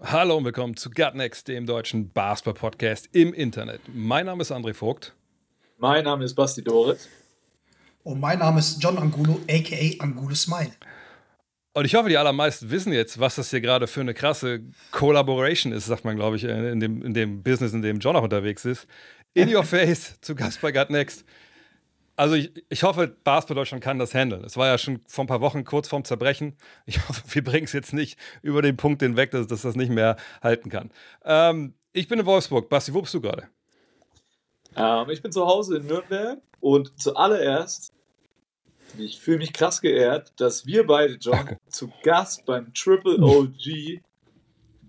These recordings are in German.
Hallo und willkommen zu Gutnext, dem deutschen Basketball-Podcast im Internet. Mein Name ist André Vogt. Mein Name ist Basti Dorit. Und mein Name ist John Angulo, a.k.a. Angulo Smile. Und ich hoffe, die allermeisten wissen jetzt, was das hier gerade für eine krasse Collaboration ist, sagt man, glaube ich, in dem, in dem Business, in dem John auch unterwegs ist. In your face, zu Gast bei Gutnext. Also ich, ich hoffe, Basketball Deutschland kann das handeln. Es war ja schon vor ein paar Wochen kurz vorm Zerbrechen. Ich hoffe, wir bringen es jetzt nicht über den Punkt hinweg, dass, dass das nicht mehr halten kann. Ähm, ich bin in Wolfsburg. Basti, wo bist du gerade? Ähm, ich bin zu Hause in Nürnberg und zuallererst, ich fühle mich krass geehrt, dass wir beide, John, zu Gast beim Triple OG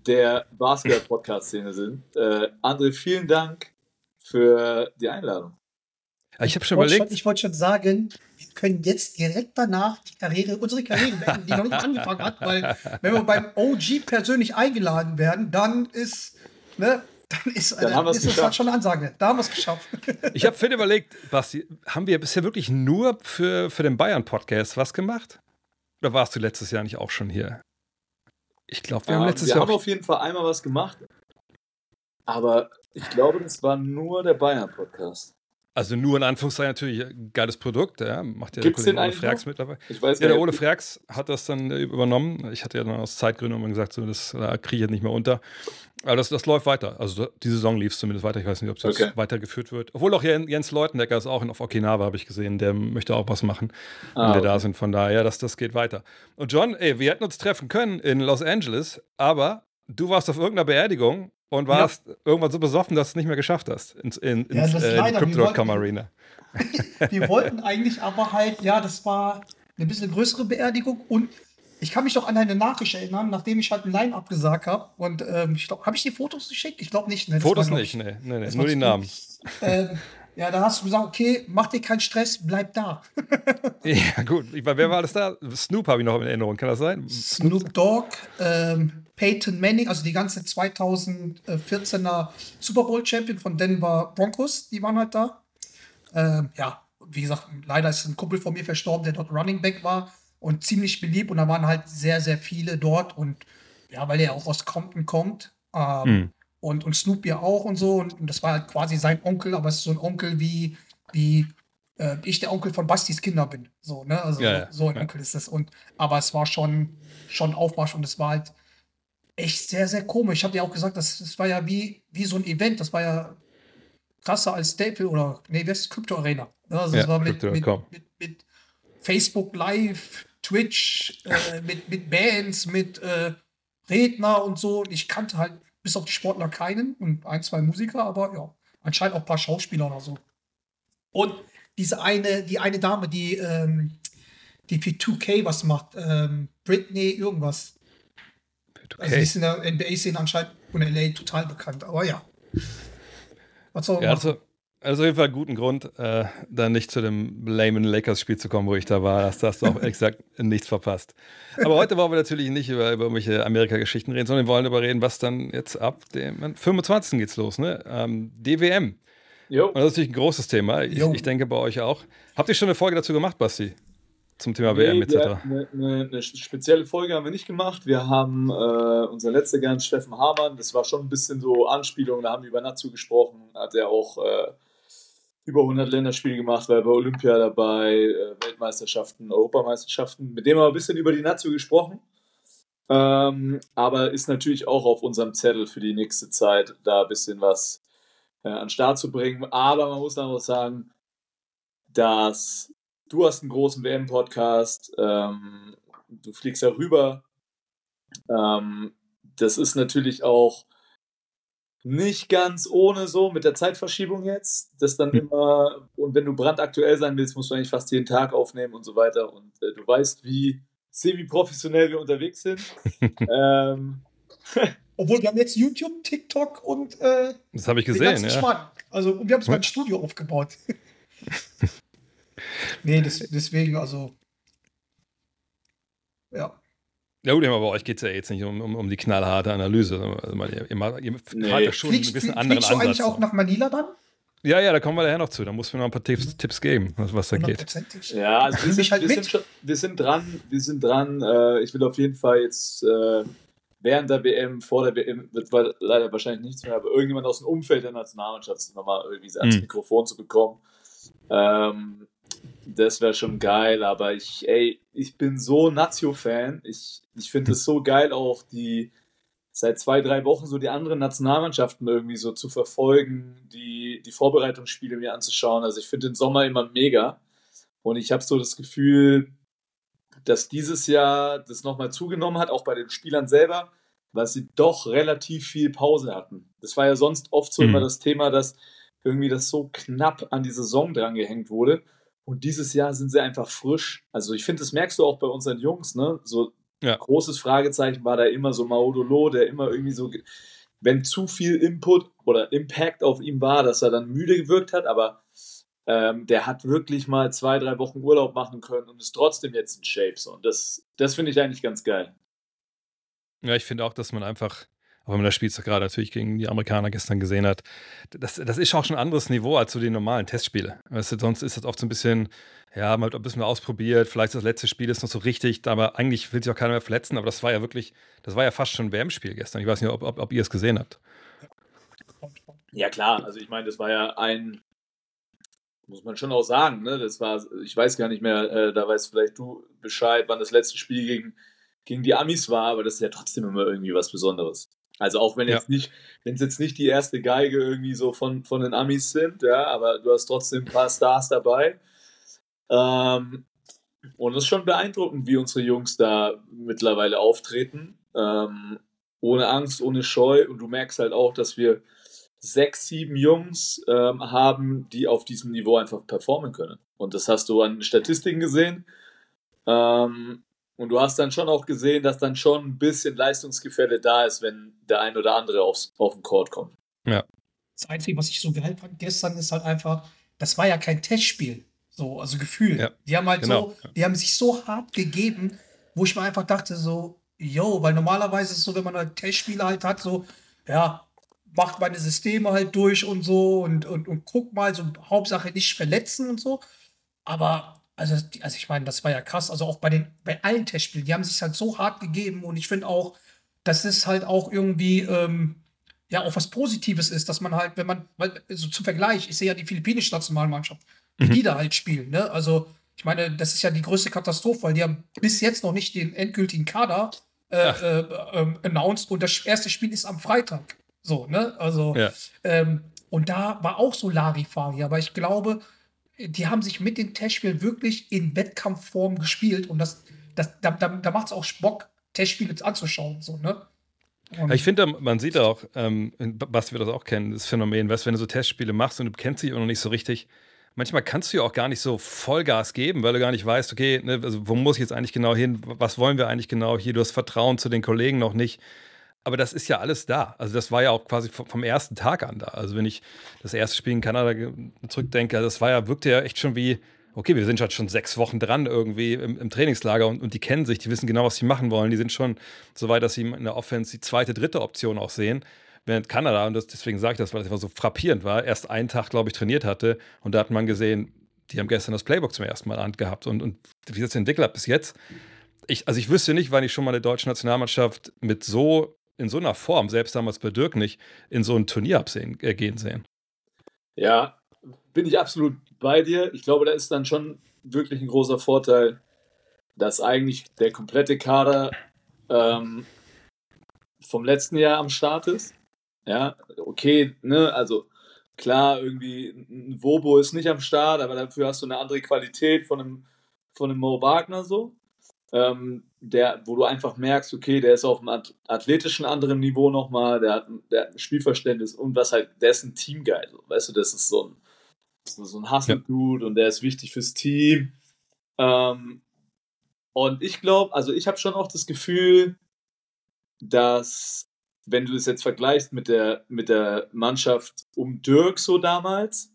der Basketball-Podcast-Szene sind. Äh, André, vielen Dank für die Einladung. Ich habe schon Ich überlegt, schon, ich wollte schon sagen, wir können jetzt direkt danach die Karriere, unsere Karriere beenden, die noch nicht angefangen hat, weil wenn wir beim OG persönlich eingeladen werden, dann ist, ne, dann ist, Dann haben wir's ist das geschafft. schon eine Ansage. Da haben wir es geschafft. Ich habe viel überlegt, Basti, haben wir bisher wirklich nur für, für den Bayern-Podcast was gemacht? Oder warst du letztes Jahr nicht auch schon hier? Ich glaube, wir haben Ähm, letztes wir Jahr. haben auf jeden Fall einmal was gemacht, aber ich glaube, das war nur der Bayern-Podcast. Also nur in Anführungszeichen natürlich ein geiles Produkt, ja. Macht ja Gibt's der Kollege Ole noch? mittlerweile. Ich weiß Ja, der Ole Frax hat das dann äh, übernommen. Ich hatte ja dann aus Zeitgründen immer gesagt, so, das äh, kriege ich jetzt nicht mehr unter. Aber das, das läuft weiter. Also die Saison lief es zumindest weiter. Ich weiß nicht, ob es Okay. jetzt weitergeführt wird. Obwohl auch Jen- Jens Leutendecker ist auch in, auf Okinawa, habe ich gesehen. Der möchte auch was machen, wenn Ah, wir okay. da sind. Von daher, das, das geht weiter. Und John, ey, wir hätten uns treffen können in Los Angeles, aber du warst auf irgendeiner Beerdigung und warst irgendwann so besoffen, dass du es nicht mehr geschafft hast ins, in, Ja, ins äh. Wir Crypto.com wollten- Arena. Wir wollten eigentlich aber halt, ja, das war eine bisschen größere Beerdigung und ich kann mich doch an eine Nachricht erinnern, nachdem ich halt ein Line abgesagt habe. Und ähm, ich glaube, habe ich die Fotos geschickt? Ich glaube nicht. Ne? Fotos nicht, nee, nee das nur die Namen. Ähm, ja, da hast du gesagt, okay, mach dir keinen Stress, bleib da. Ja, gut. Ich, wer war alles da? Snoop habe ich noch in Erinnerung. Kann das sein? Snoop Dogg, ähm, Peyton Manning, also die ganze 2014er Super Bowl Champion von Denver Broncos, die waren halt da. Ähm, ja, wie gesagt, leider ist ein Kumpel von mir verstorben, der dort Running Back war und ziemlich beliebt und da waren halt sehr, sehr viele dort und ja, weil er auch aus Compton kommt. Ähm, Hm. Und, und Snoop ja auch und so und, und das war halt quasi sein Onkel, aber es ist so ein Onkel wie, wie äh, ich der Onkel von Bastis Kinder bin. So, ne? Also Ja, ja, so ein. Onkel ist das. Und, aber es war schon, schon Aufmarsch und es war halt echt sehr, sehr komisch. Ich habe ja auch gesagt, das, das war ja wie, wie so ein Event, das war ja krasser als Staple oder nee, wie heißt es? Crypto Arena. Ne? Also Ja, es war mit, mit, mit, mit Facebook Live, Twitch, äh, mit, mit Bands, mit äh, Redner und so. Und ich kannte halt bis auf die Sportler keinen und ein, zwei Musiker, aber ja, anscheinend auch ein paar Schauspieler oder so. Und diese eine, die eine Dame, die, ähm, die für 2K was macht, ähm, Britney irgendwas. Also die Okay. ist in der NBA-Szene anscheinend und LA total bekannt, aber ja. Was soll Ja, also, also auf jeden Fall einen guten Grund, äh, dann nicht zu dem lamen Lakers-Spiel zu kommen, wo ich da war. Da hast du auch exakt nichts verpasst. Aber heute wollen wir natürlich nicht über, über irgendwelche Amerika-Geschichten reden, sondern wir wollen darüber reden, was dann jetzt ab dem 25. geht's los, ne? Ähm, DWM. Jo. Und das ist natürlich ein großes Thema. Ich, ich denke bei euch auch. Habt ihr schon eine Folge dazu gemacht, Basti? Zum Thema Nee, WM etc. Eine, eine, eine spezielle Folge haben wir nicht gemacht. Wir haben äh, unser letzter Gast, Steffen Hamann, das war schon ein bisschen so Anspielung, da haben wir über Natsu gesprochen, hat er auch äh, über 100 Länderspiele gemacht, war bei Olympia dabei, äh, Weltmeisterschaften, Europameisterschaften, mit dem haben wir ein bisschen über die Natsu gesprochen. Ähm, aber ist natürlich auch auf unserem Zettel für die nächste Zeit, da ein bisschen was äh, an den Start zu bringen. Aber man muss auch sagen, dass du hast einen großen WM-Podcast, ähm, du fliegst darüber. Ähm, das ist natürlich auch nicht ganz ohne so mit der Zeitverschiebung jetzt. Das dann Hm. immer, und wenn du brandaktuell sein willst, musst du eigentlich fast jeden Tag aufnehmen und so weiter. Und äh, du weißt, wie semi-professionell wir unterwegs sind. ähm, Obwohl wir haben jetzt YouTube, TikTok und äh, Das habe ich gesehen, ja. Schmarrn. Also, und wir haben sogar ein Studio aufgebaut. nee, das, deswegen, also. Ja. Ja gut, aber bei euch geht es ja jetzt nicht um, um, um die knallharte Analyse. Also, ihr, ihr, ihr Nee. habt ja schon Fliegst, ein bisschen flieg- anderen fliegst du Ansatz. eigentlich auch nach Manila dann? ja, ja, da kommen wir daher noch zu. Da muss mir noch ein paar Tipps, Tipps geben, was, was da geht. Ja, also wir sind, halt wir, mit. sind schon, wir sind dran, wir sind dran. Äh, ich will auf jeden Fall jetzt äh, während der WM, vor der WM, wird leider wahrscheinlich nichts mehr, aber irgendjemand aus dem Umfeld der Nationalmannschaft nochmal irgendwie ans Mhm. Mikrofon zu bekommen. Ähm, das wäre schon geil, aber ich, ey, ich bin so Nazio-Fan. Ich, ich finde es so geil, auch die seit zwei, drei Wochen so die anderen Nationalmannschaften irgendwie so zu verfolgen, die, die Vorbereitungsspiele mir anzuschauen. Also ich finde den Sommer immer mega. Und ich habe so das Gefühl, dass dieses Jahr das nochmal zugenommen hat, auch bei den Spielern selber, weil sie doch relativ viel Pause hatten. Das war ja sonst oft so Mhm. immer das Thema, dass irgendwie das so knapp an die Saison dran gehängt wurde. Und dieses Jahr sind sie einfach frisch. Also ich finde, das merkst du auch bei unseren Jungs, ne? So Ja. großes Fragezeichen war da immer so Maudolo, der immer irgendwie so, wenn zu viel Input oder Impact auf ihm war, dass er dann müde gewirkt hat, aber ähm, der hat wirklich mal zwei, drei Wochen Urlaub machen können und ist trotzdem jetzt in Shape. So. Und das, das finde ich eigentlich ganz geil. Ja, ich finde auch, dass man einfach, wenn man das Spiel so gerade natürlich gegen die Amerikaner gestern gesehen hat, das, das ist auch schon ein anderes Niveau als so die normalen Testspiele. Weißt du, sonst ist das oft so ein bisschen, ja, man hat ein bisschen ausprobiert, vielleicht das letzte Spiel ist noch so richtig, aber eigentlich will sich auch keiner mehr verletzen, aber das war ja wirklich, das war ja fast schon ein WM-Spiel gestern. Ich weiß nicht, ob, ob, ob ihr es gesehen habt. Ja, klar. Also ich meine, das war ja ein, muss man schon auch sagen, ne? Das war, ich weiß gar nicht mehr, äh, da weißt vielleicht du Bescheid, wann das letzte Spiel gegen, gegen die Amis war, aber das ist ja trotzdem immer irgendwie was Besonderes. Also auch wenn Ja. jetzt nicht, wenn es jetzt nicht die erste Geige irgendwie so von, von den Amis sind, ja, aber du hast trotzdem ein paar Stars dabei. Ähm, und es ist schon beeindruckend, wie unsere Jungs da mittlerweile auftreten. Ähm, ohne Angst, ohne Scheu. Und du merkst halt auch, dass wir sechs, sieben Jungs ähm, haben, die auf diesem Niveau einfach performen können. Und das hast du an Statistiken gesehen. Ähm, und du hast dann schon auch gesehen, dass dann schon ein bisschen Leistungsgefälle da ist, wenn der ein oder andere aufs, auf den Court kommt. Das Einzige, was ich so geil fand gestern, ist halt einfach, das war ja kein Testspiel. So, also Gefühl. Ja, die haben halt genau. so, die haben sich so hart gegeben, wo ich mir einfach dachte, so, yo, weil normalerweise ist es so, wenn man halt Testspiele halt hat, so, ja, macht meine Systeme halt durch und so und, und, und guck mal, so Hauptsache nicht verletzen und so. Aber, also, also ich meine, das war ja krass. Also auch bei den, bei allen Testspielen, die haben sich halt so hart gegeben und ich finde auch, dass es halt auch irgendwie, ähm, ja, auch was Positives ist, dass man halt, wenn man, weil, so zum Vergleich, ich sehe ja die philippinische Nationalmannschaft, wie Mhm. die da halt spielen, ne? Also, ich meine, das ist ja die größte Katastrophe, weil die haben bis jetzt noch nicht den endgültigen Kader äh, äh, ähm, announced und das erste Spiel ist am Freitag. So, ne? Also, Ja. ähm, und da war auch so Larifari, aber ich glaube, die haben sich mit den Testspielen wirklich in Wettkampfform gespielt und das, das, da, da, da macht es auch Bock, Testspiele anzuschauen. So, ne? Und, ich finde, man sieht auch, ähm, Basti wird das auch kennen, das Phänomen, weißt, wenn du so Testspiele machst und du kennst dich auch noch nicht so richtig, manchmal kannst du ja auch gar nicht so Vollgas geben, weil du gar nicht weißt, okay, ne, also wo muss ich jetzt eigentlich genau hin, was wollen wir eigentlich genau hier, du hast Vertrauen zu den Kollegen noch nicht. Aber das ist ja alles da. Also das war ja auch quasi vom ersten Tag an da. Also wenn ich das erste Spiel in Kanada zurückdenke, das war ja, wirkte ja echt schon wie, okay, wir sind halt schon sechs Wochen dran irgendwie im, im Trainingslager und, und die kennen sich, die wissen genau, was sie machen wollen. Die sind schon so weit, dass sie in der Offense die zweite, dritte Option auch sehen. Während Kanada, und das, deswegen sage ich das, weil das einfach so frappierend war, erst einen Tag, glaube ich, trainiert hatte und da hat man gesehen, die haben gestern das Playbook zum ersten Mal Hand gehabt und, und wie das entwickelt hat bis jetzt. Ich, also ich wüsste nicht, wann ich schon mal eine deutsche Nationalmannschaft mit so, in so einer Form, selbst damals bei Dirk nicht, in so ein Turnier absehen, äh, gehen sehen. Ja, bin ich absolut bei dir. Ich glaube, da ist dann schon wirklich ein großer Vorteil, dass eigentlich der komplette Kader ähm, vom letzten Jahr am Start ist. Ja, okay, ne, also klar, irgendwie ein Wobo ist nicht am Start, aber dafür hast du eine andere Qualität von einem, von einem Mo Wagner so. Ähm, der, wo du einfach merkst, okay, der ist auf einem ath- athletischen anderen Niveau nochmal, der hat, ein- der hat ein Spielverständnis und was halt, der ist ein Teamguy, so, weißt du, das ist so ein, so ein Hustle-Dude und der ist wichtig fürs Team. Ähm, und ich glaube, also ich habe schon auch das Gefühl, dass wenn du es jetzt vergleichst mit der, mit der Mannschaft um Dirk so damals,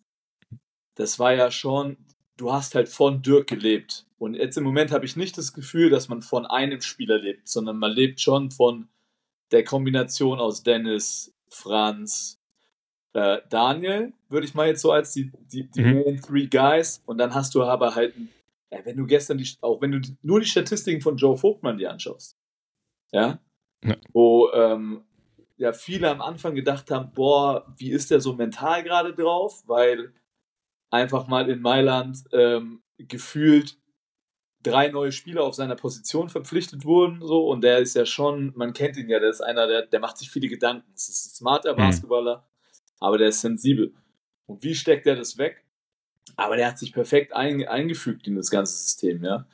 das war ja schon, du hast halt von Dirk gelebt. Und jetzt im Moment habe ich nicht das Gefühl, dass man von einem Spieler lebt, sondern man lebt schon von der Kombination aus Dennis, Franz, äh, Daniel, würde ich mal jetzt so als die, die, die Mhm. Main Three Guys. Und dann hast du aber halt, äh, wenn du gestern, die, auch wenn du nur die Statistiken von Joe Vogtmann dir anschaust, ja, Ja. wo ähm, ja viele am Anfang gedacht haben, boah, wie ist der so mental gerade drauf? Weil einfach mal in Mailand ähm, gefühlt drei neue Spieler auf seiner Position verpflichtet wurden, so und der ist ja schon, man kennt ihn ja, der ist einer, der, der macht sich viele Gedanken. Das ist ein smarter Mhm. Basketballer, aber der ist sensibel. Und wie steckt er das weg? Aber der hat sich perfekt ein, eingefügt in das ganze System, ja.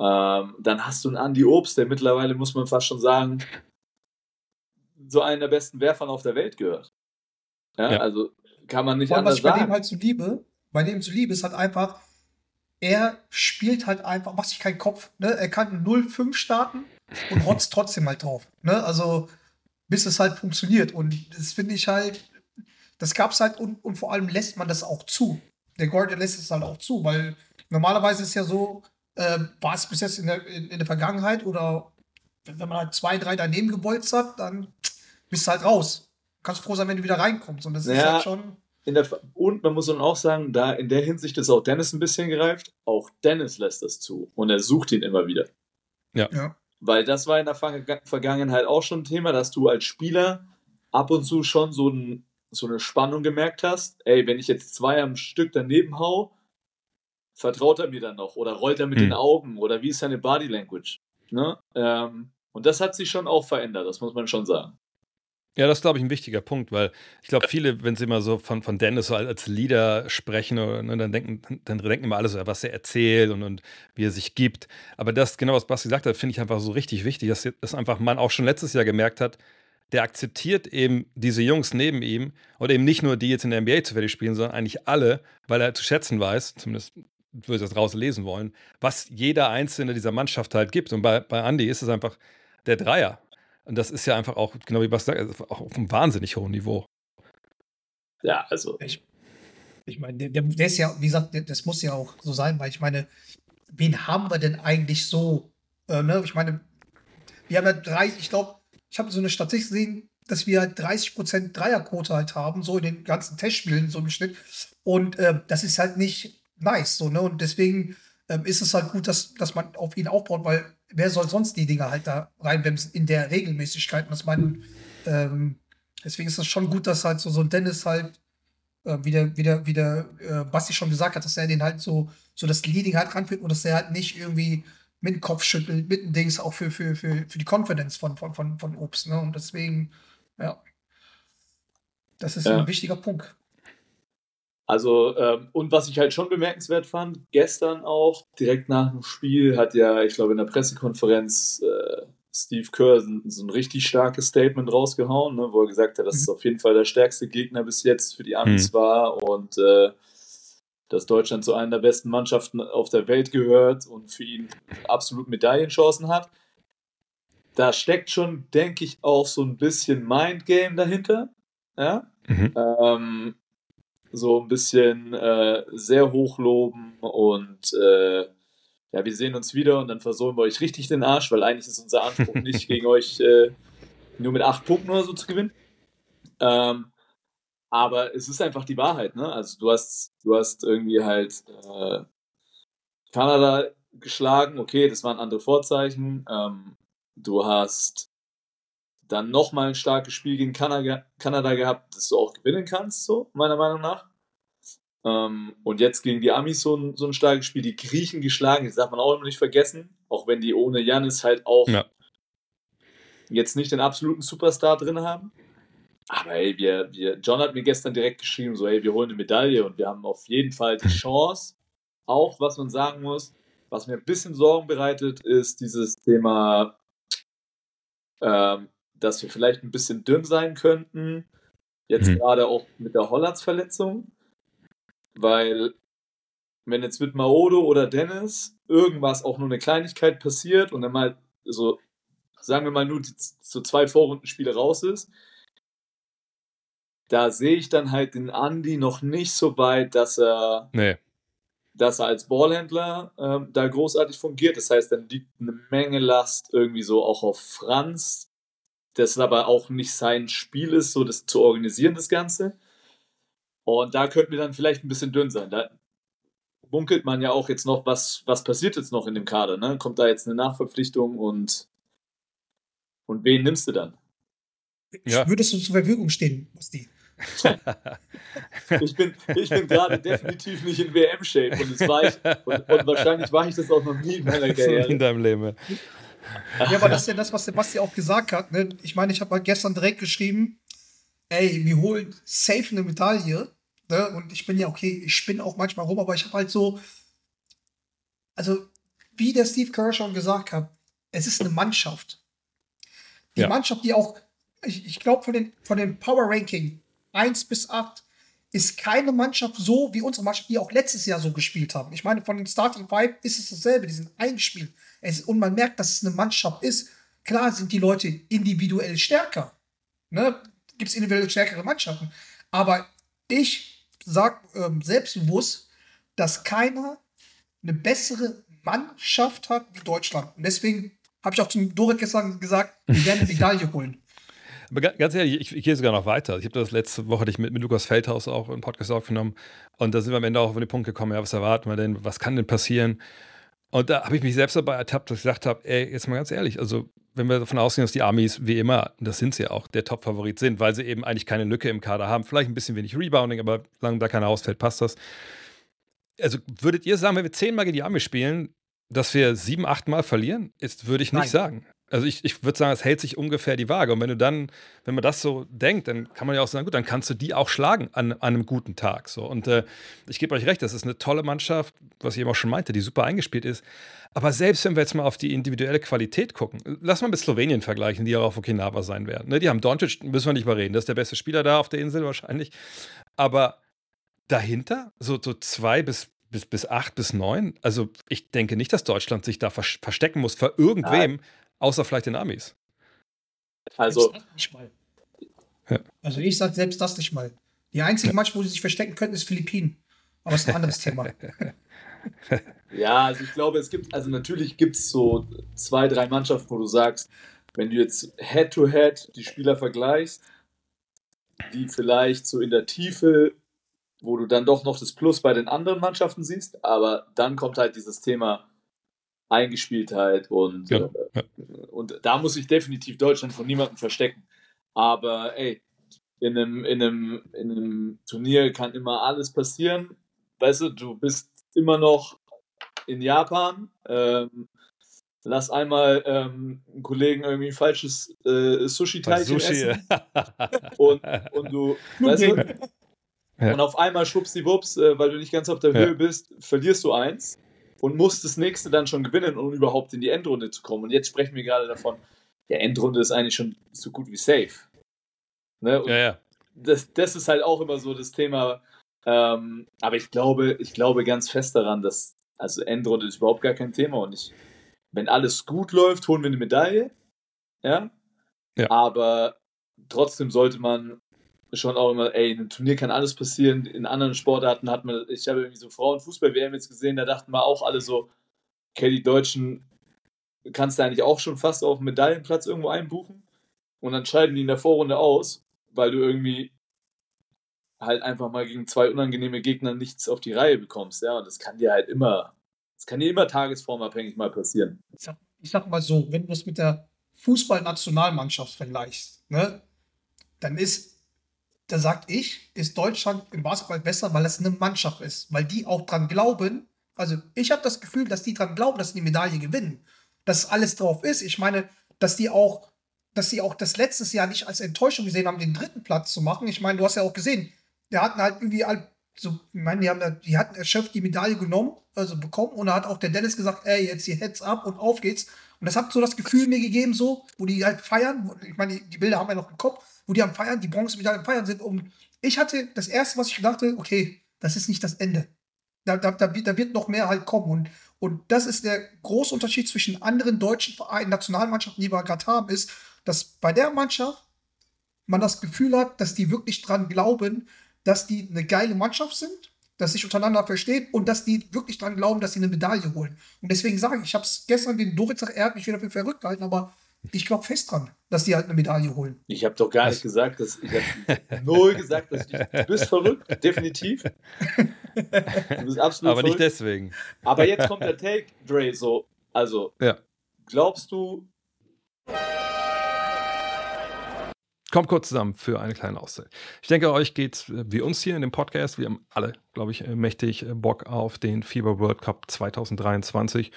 Ähm, dann hast du einen Andy Obst, der mittlerweile, muss man fast schon sagen, so einen der besten Werfern auf der Welt gehört. Ja, Ja. also kann man nicht Vor allem, was anders ich bei dem sagen. halt so liebe, bei dem so liebe, ist halt einfach, er spielt halt einfach, macht sich keinen Kopf. Ne? Er kann 0-5 starten und rotzt trotzdem halt drauf. Ne? Also, bis es halt funktioniert. Und das finde ich halt, das gab es halt und, und vor allem lässt man das auch zu. Der Gordon lässt es halt auch zu, weil normalerweise ist ja so, äh, war es bis jetzt in der, in, in der Vergangenheit oder wenn man halt zwei, drei daneben gebolzt hat, dann bist du halt raus. Kannst froh sein, wenn du wieder reinkommst. Und das ist Ja. halt schon. In der, und man muss dann auch sagen, da in der Hinsicht ist auch Dennis ein bisschen gereift. Auch Dennis lässt das zu. Und er sucht ihn immer wieder. Ja. Weil das war in der Verga- Vergangenheit auch schon ein Thema, dass du als Spieler ab und zu schon so, ein, so eine Spannung gemerkt hast. Ey, wenn ich jetzt zwei am Stück daneben hau, vertraut er mir dann noch? Oder rollt er mit Hm. den Augen? Oder wie ist seine Body Language? Ne? Ähm, und das hat sich schon auch verändert, das muss man schon sagen. Ja, das ist, glaube ich, ein wichtiger Punkt, weil ich glaube, viele, wenn sie immer so von, von Dennis so als, Leader sprechen, oder, ne, dann, denken, dann denken immer alle so, was er erzählt und, und wie er sich gibt. Aber das, genau was Basti gesagt hat, finde ich einfach so richtig wichtig, dass, dass einfach man auch schon letztes Jahr gemerkt hat, der akzeptiert eben diese Jungs neben ihm und eben nicht nur die jetzt in der NBA zufällig spielen, sondern eigentlich alle, weil er zu schätzen weiß, zumindest würde ich das draußen lesen wollen, was jeder einzelne dieser Mannschaft halt gibt. Und bei, bei Andy ist es einfach der Dreier. Und das ist ja einfach auch, genau wie Basti sagt, also auch auf einem wahnsinnig hohen Niveau. Ja, also Ich, ich meine, der, der, der ist ja, wie gesagt, der, das muss ja auch so sein, weil ich meine, wen haben wir denn eigentlich so? Äh, ne? Ich meine, wir haben ja drei, ich glaube, ich habe so eine Statistik gesehen, dass wir halt 30% Dreierquote halt haben, so in den ganzen Testspielen, so im Schnitt. Und äh, das ist halt nicht nice, so, ne? Und deswegen ähm, ist es halt gut, dass, dass man auf ihn aufbaut, weil wer soll sonst die Dinger halt da reinbremsen in der Regelmäßigkeit? Und das meinen, ähm, deswegen ist es schon gut, dass halt so, so ein Dennis halt äh, wie der, wie der, wie der äh, Basti schon gesagt hat, dass er den halt so, so das Leading halt ranführt und dass er halt nicht irgendwie mit dem Kopf schüttelt, mit dem Dings auch für, für, für, für die Confidence von, von, von, von Obst. Ne? Und deswegen, ja, das ist Ja. ein wichtiger Punkt. Also, ähm, und was ich halt schon bemerkenswert fand, gestern auch, direkt nach dem Spiel, hat ja, ich glaube, in der Pressekonferenz äh, Steve Kerr so, ein richtig starkes Statement rausgehauen, ne, wo er gesagt hat, dass Mhm. es auf jeden Fall der stärkste Gegner bis jetzt für die Amis war und äh, dass Deutschland zu einer der besten Mannschaften auf der Welt gehört und für ihn absolut Medaillenchancen hat. Da steckt schon, denke ich, auch so ein bisschen Mindgame dahinter. Ja? Mhm. Ähm, so ein bisschen äh, sehr hochloben und äh, ja, wir sehen uns wieder und dann versohlen wir euch richtig den Arsch, weil eigentlich ist unser Anspruch nicht gegen euch äh, nur mit acht Punkten oder so zu gewinnen. Ähm, aber es ist einfach die Wahrheit, ne? Also du hast, du hast irgendwie halt äh, Kanada geschlagen, okay, das waren andere Vorzeichen. Ähm, du hast dann nochmal ein starkes Spiel gegen Kanada, Kanada gehabt, das du auch gewinnen kannst, so, meiner Meinung nach. Ähm, und jetzt gegen die Amis so ein, so ein starkes Spiel, die Griechen geschlagen, das darf man auch immer nicht vergessen, auch wenn die ohne Janis halt auch Ja. jetzt nicht den absoluten Superstar drin haben. Aber ey, wir, wir, John hat mir gestern direkt geschrieben, so, ey, wir holen eine Medaille und wir haben auf jeden Fall die Chance. Auch, was man sagen muss, was mir ein bisschen Sorgen bereitet, ist dieses Thema, ähm, dass wir vielleicht ein bisschen dünn sein könnten. Jetzt Mhm. gerade auch mit der Hollands-Verletzung. Weil, wenn jetzt mit Maodo oder Dennis irgendwas auch nur eine Kleinigkeit passiert und dann mal so sagen wir mal, nur die, so zwei Vorrundenspiele raus ist, da sehe ich dann halt den Andi noch nicht so weit, dass er, Nee. dass er als Ballhändler ähm, da großartig fungiert. Das heißt, dann liegt eine Menge Last irgendwie so auch auf Franz, das aber auch nicht sein Spiel ist, so das zu organisieren, das Ganze. Und da könnten wir dann vielleicht ein bisschen dünn sein. Da munkelt man ja auch jetzt noch, was, was passiert jetzt noch in dem Kader. Ne? Kommt da jetzt eine Nachverpflichtung und, und wen nimmst du dann? Ja. Würdest du zur Verfügung stehen, Basti? Ich bin, ich bin gerade definitiv nicht in WM-Shape und, und, und wahrscheinlich war ich das auch noch nie in meiner in Karriere. deinem Leben. Ja. Aber das ist ja das, was Sebastian auch gesagt hat. Ne? Ich meine, ich habe halt gestern direkt geschrieben, ey, wir holen safe eine Medaille. Ne? Und ich bin ja, okay, ich spinne auch manchmal rum, aber ich habe halt so, also wie der Steve Kerr schon gesagt hat, es ist eine Mannschaft. Die Ja. Mannschaft, die auch, ich, ich glaube, von den, von den Power Ranking 1 bis 8 ist keine Mannschaft so wie unsere Mannschaft, die auch letztes Jahr so gespielt haben. Ich meine, von den Starting Five ist es dasselbe, die sind eingespielt. Es, und man merkt, dass es eine Mannschaft ist. Klar sind die Leute individuell stärker. Ne? Gibt es individuell stärkere Mannschaften. Aber ich sage ähm, selbstbewusst, dass keiner eine bessere Mannschaft hat wie Deutschland. Und deswegen habe ich auch zum Dorit gestern gesagt, wir werden eine Medaille holen. Aber ga- ganz ehrlich, ich, ich gehe sogar noch weiter. Ich habe das letzte Woche hatte ich mit, mit Lukas Feldhaus auch im Podcast aufgenommen. Und da sind wir am Ende auch auf den Punkt gekommen, ja, was erwarten wir denn? Was kann denn passieren? Und da habe ich mich selbst dabei ertappt, dass ich gesagt habe, ey, jetzt mal ganz ehrlich, also wenn wir davon ausgehen, dass die Amis wie immer, das sind sie auch, der Top-Favorit sind, weil sie eben eigentlich keine Lücke im Kader haben, vielleicht ein bisschen wenig Rebounding, aber solange da keiner ausfällt, passt das. Also würdet ihr sagen, wenn wir zehnmal gegen die Amis spielen, dass wir sieben, acht Mal verlieren? Jetzt würde ich nicht Nein. sagen. Also ich, ich würde sagen, es hält sich ungefähr die Waage. Und wenn du dann, wenn man das so denkt, dann kann man ja auch sagen, gut, dann kannst du die auch schlagen an, an einem guten Tag. So. Und äh, ich gebe euch recht, das ist eine tolle Mannschaft, was ich eben auch schon meinte, die super eingespielt ist. Aber selbst wenn wir jetzt mal auf die individuelle Qualität gucken, lass mal mit Slowenien vergleichen, die ja auf Okinawa sein werden. Ne, die haben Doncic, müssen wir nicht überreden, das ist der beste Spieler da auf der Insel wahrscheinlich. Aber dahinter, so, so zwei bis, bis, bis acht bis neun, also ich denke nicht, dass Deutschland sich da vers- verstecken muss vor irgendwem, außer vielleicht den Amis. Also. Ja. Also ich sage selbst das nicht mal. Die einzige Mannschaft, wo sie sich verstecken könnten, ist Philippinen. Aber das ist ein anderes Thema. ja, also ich glaube, es gibt, also natürlich gibt es so zwei, drei Mannschaften, wo du sagst, wenn du jetzt Head-to-Head die Spieler vergleichst, die vielleicht so in der Tiefe, wo du dann doch noch das Plus bei den anderen Mannschaften siehst, aber dann kommt halt dieses Thema Eingespieltheit und, Ja, äh, und da muss sich definitiv Deutschland von niemandem verstecken. Aber ey, in einem, in, einem, in einem Turnier kann immer alles passieren. Weißt du, du bist immer noch in Japan. Ähm, lass einmal ähm, einen Kollegen irgendwie ein falsches äh, Sushi-Teilchen Sushi. essen und, und du, weißt du, Ja. und auf einmal schwuppsdiwupps, äh, weil du nicht ganz auf der Ja. Höhe bist, verlierst du eins und musst das nächste dann schon gewinnen, um überhaupt in die Endrunde zu kommen. Und jetzt sprechen wir gerade davon, der Endrunde ist eigentlich schon so gut wie safe. Ne? Ja, ja. das, das ist halt auch immer so das Thema. Ähm, aber ich glaube, ich glaube ganz fest daran, dass also Endrunde ist überhaupt gar kein Thema und ich, wenn alles gut läuft, holen wir eine Medaille. Ja. Ja. Aber trotzdem sollte man schon auch immer, ey, in einem Turnier kann alles passieren. In anderen Sportarten hat man, ich habe irgendwie so Frauenfußball-WM jetzt gesehen, da dachten wir auch alle so, okay, die Deutschen kannst du eigentlich auch schon fast auf dem Medaillenplatz irgendwo einbuchen. Und dann scheiden die in der Vorrunde aus, weil du irgendwie halt einfach mal gegen zwei unangenehme Gegner nichts auf die Reihe bekommst, ja. Und das kann dir halt immer, das kann dir immer tagesformabhängig mal passieren. Ich sag, ich sag mal so, wenn du es mit der Fußballnationalmannschaft vergleichst, ne, dann ist, da sagt ich, ist Deutschland im Basketball besser, weil es eine Mannschaft ist, weil die auch dran glauben. Also ich habe das Gefühl, dass die dran glauben, dass sie die Medaille gewinnen, dass alles drauf ist. Ich meine, dass die auch, dass sie auch das letztes Jahr nicht als Enttäuschung gesehen haben, den dritten Platz zu machen. Ich meine, du hast ja auch gesehen, der hatten halt irgendwie so, ich meine, die haben, die hatten erschöpft die Medaille genommen, also bekommen, und da hat auch der Dennis gesagt, ey, jetzt hier Heads up und auf geht's. Und das hat so das Gefühl mir gegeben, so, wo die halt feiern, ich meine, die, die Bilder haben wir noch im Kopf, wo die am Feiern, die Bronzemedaille am Feiern sind. Und ich hatte das erste, was ich dachte, okay, das ist nicht das Ende. Da, da, da, wird- da wird noch mehr halt kommen. Und, Und das ist der große Unterschied zwischen anderen deutschen Vereinen, Nationalmannschaften, die wir gerade haben, ist, dass bei der Mannschaft man das Gefühl hat, dass die wirklich dran glauben, dass die eine geile Mannschaft sind, dass sich untereinander versteht und dass die wirklich dran glauben, dass sie eine Medaille holen. Und deswegen sage ich, ich habe es gestern den Doritz, er hat mich wieder für verrückt gehalten, aber ich glaube fest dran, dass die halt eine Medaille holen. Ich habe doch gar nicht gesagt, dass ich habe null gesagt, dass ich, du bist verrückt, definitiv. Du bist absolut Aber nicht verrückt. deswegen. Aber jetzt kommt der Take, Dre, so, also, Ja. glaubst du, Kommt kurz zusammen für eine kleine Auszeit. Ich denke, euch geht wie uns hier in dem Podcast. Wir haben alle, glaube ich, äh, mächtig äh, Bock auf den FIBA World Cup 2023.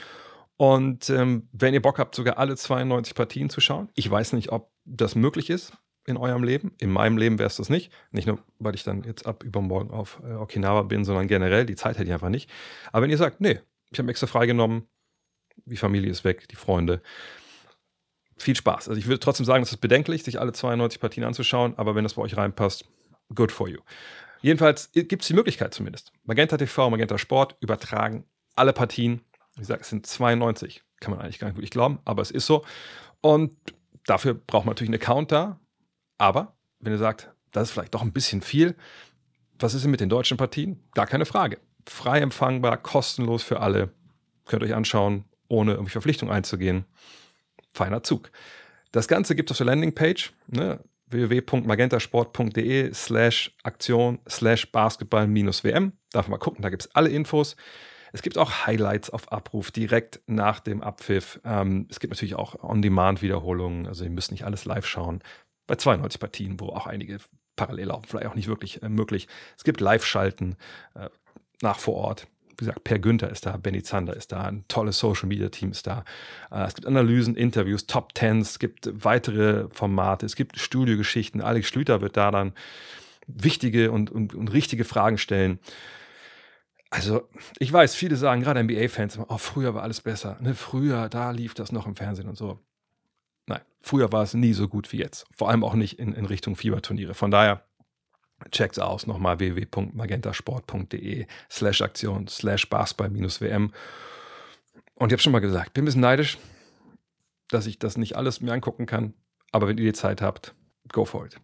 Und ähm, wenn ihr Bock habt, sogar alle 92 Partien zu schauen, ich weiß nicht, ob das möglich ist in eurem Leben. In meinem Leben wäre es das nicht. Nicht nur, weil ich dann jetzt ab übermorgen auf äh, Okinawa bin, sondern generell. Die Zeit hätte ich einfach nicht. Aber wenn ihr sagt, nee, ich habe extra freigenommen, die Familie ist weg, die Freunde, viel Spaß. Also ich würde trotzdem sagen, es ist bedenklich, sich alle 92 Partien anzuschauen, aber wenn das bei euch reinpasst, good for you. Jedenfalls gibt es die Möglichkeit zumindest. Magenta TV, Magenta Sport übertragen alle Partien. Wie gesagt, es sind 92. Kann man eigentlich gar nicht wirklich glauben, aber es ist so. Und dafür braucht man natürlich einen Account da. Aber wenn ihr sagt, das ist vielleicht doch ein bisschen viel, was ist denn mit den deutschen Partien? Gar keine Frage. Frei empfangbar, kostenlos für alle. Könnt ihr euch anschauen, ohne irgendwie Verpflichtung einzugehen feiner Zug. Das Ganze gibt es auf der Landingpage, ne, www.magentasport.de slash Aktion slash Basketball minus WM. Darf mal gucken, da gibt es alle Infos. Es gibt auch Highlights auf Abruf direkt nach dem Abpfiff. Ähm, es gibt natürlich auch On-Demand-Wiederholungen, also ihr müsst nicht alles live schauen. Bei 92 Partien, wo auch einige parallel laufen, vielleicht auch nicht wirklich äh, möglich. Es gibt Live-Schalten äh, nach vor Ort wie gesagt, Per Günther ist da, Benny Zander ist da, ein tolles Social Media Team ist da. Äh, es gibt Analysen, Interviews, Top Tens, es gibt weitere Formate, es gibt Studiogeschichten. Alex Schlüter wird da dann wichtige und, und, und richtige Fragen stellen. Also, ich weiß, viele sagen, gerade NBA-Fans, oh, früher war alles besser. Ne, früher, da lief das noch im Fernsehen und so. Nein, früher war es nie so gut wie jetzt. Vor allem auch nicht in, in Richtung Fieberturniere. Von daher, Checkt's aus, nochmal www.magentasport.de slash Aktion slash Basketball-WM. Und ich habe schon mal gesagt, bin ein bisschen neidisch, dass ich das nicht alles mir angucken kann. Aber wenn ihr die Zeit habt, go for it.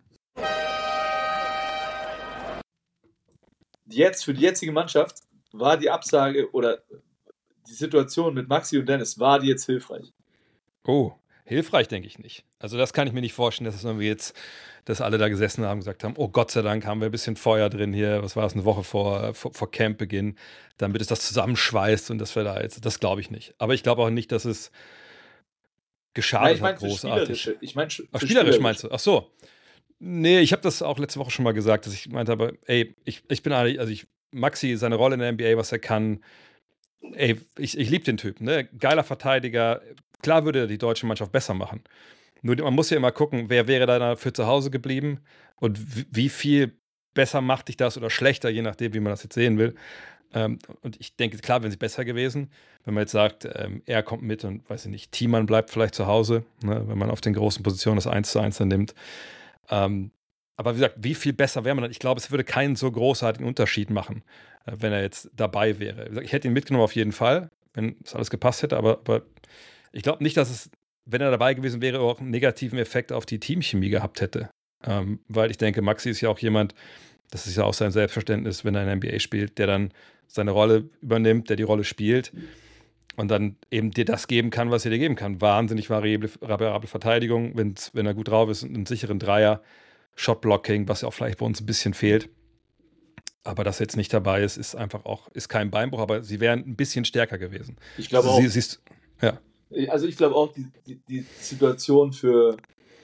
jetzt für die jetzige Mannschaft war die Absage oder die Situation mit Maxi und Dennis, war die jetzt hilfreich? Oh, hilfreich denke ich nicht. Also das kann ich mir nicht vorstellen, dass es irgendwie jetzt, dass alle da gesessen haben und gesagt haben, oh Gott sei Dank haben wir ein bisschen Feuer drin hier, was war es, eine Woche vor, vor, vor Campbeginn, damit es das zusammenschweißt und dass wir da jetzt, das glaube ich nicht. Aber ich glaube auch nicht, dass es geschadet ich meine hat großartig. Ich meine Ach, spielerisch meinst du? Ach so. Nee, ich habe das auch letzte Woche schon mal gesagt, dass ich meinte, aber ey, ich, ich bin eigentlich, also ich, Maxi, seine Rolle in der NBA, was er kann, ey, ich, ich liebe den Typen, ne? Geiler Verteidiger. Klar würde er die deutsche Mannschaft besser machen. Nur man muss ja immer gucken, wer wäre da für zu Hause geblieben und wie, wie viel besser macht dich das oder schlechter, je nachdem, wie man das jetzt sehen will. Ähm, und ich denke, klar, wenn sie besser gewesen, wenn man jetzt sagt, ähm, er kommt mit und weiß ich nicht, Thiemann bleibt vielleicht zu Hause, ne, wenn man auf den großen Positionen das 1 zu 1 dann nimmt. Ähm, aber wie gesagt, wie viel besser wäre man dann? Ich glaube, es würde keinen so großartigen Unterschied machen, äh, wenn er jetzt dabei wäre. Ich hätte ihn mitgenommen auf jeden Fall, wenn es alles gepasst hätte, aber, aber ich glaube nicht, dass es, wenn er dabei gewesen wäre, auch einen negativen Effekt auf die Teamchemie gehabt hätte. Ähm, weil ich denke, Maxi ist ja auch jemand, das ist ja auch sein Selbstverständnis, wenn er in der NBA spielt, der dann seine Rolle übernimmt, der die Rolle spielt und dann eben dir das geben kann, was er dir geben kann. Wahnsinnig variable, variable Verteidigung, wenn er gut drauf ist, einen sicheren Dreier, Shotblocking, was ja auch vielleicht bei uns ein bisschen fehlt. Aber dass jetzt nicht dabei ist, ist einfach auch, ist kein Beinbruch, aber sie wären ein bisschen stärker gewesen. Ich glaube Also auch. sie, siehst, ja. Also ich glaube auch, die, die, die Situation für,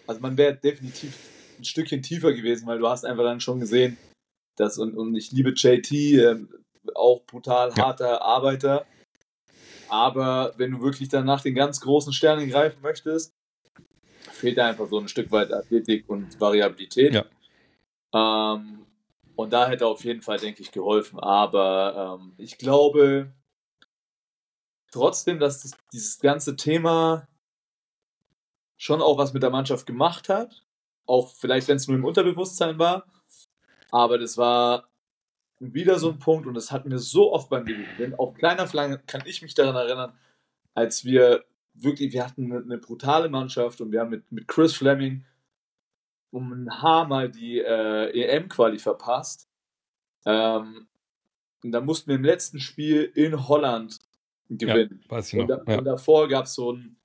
also man wäre definitiv ein Stückchen tiefer gewesen, weil du hast einfach dann schon gesehen, dass, und, und ich liebe JT, ähm, auch brutal Ja. harter Arbeiter, aber wenn du wirklich dann nach den ganz großen Sternen greifen möchtest, fehlt einfach so ein Stück weit Athletik und Variabilität. Ja. Ähm, und da hätte auf jeden Fall, denke ich, geholfen. Aber ähm, ich glaube trotzdem, dass das, dieses ganze Thema schon auch was mit der Mannschaft gemacht hat. Auch vielleicht, wenn es nur im Unterbewusstsein war. Aber das war wieder so ein Punkt, und das hatten wir so oft beim Gewinnen. Auf kleiner Flanke kann ich mich daran erinnern, als wir wirklich, wir hatten eine, eine brutale Mannschaft und wir haben mit, mit Chris Fleming um ein Haar mal die äh, EM-Quali verpasst. Ähm, und da mussten wir im letzten Spiel in Holland gewinnen. Ja, weiß ich und, noch. da, Ja. und davor gab es so einen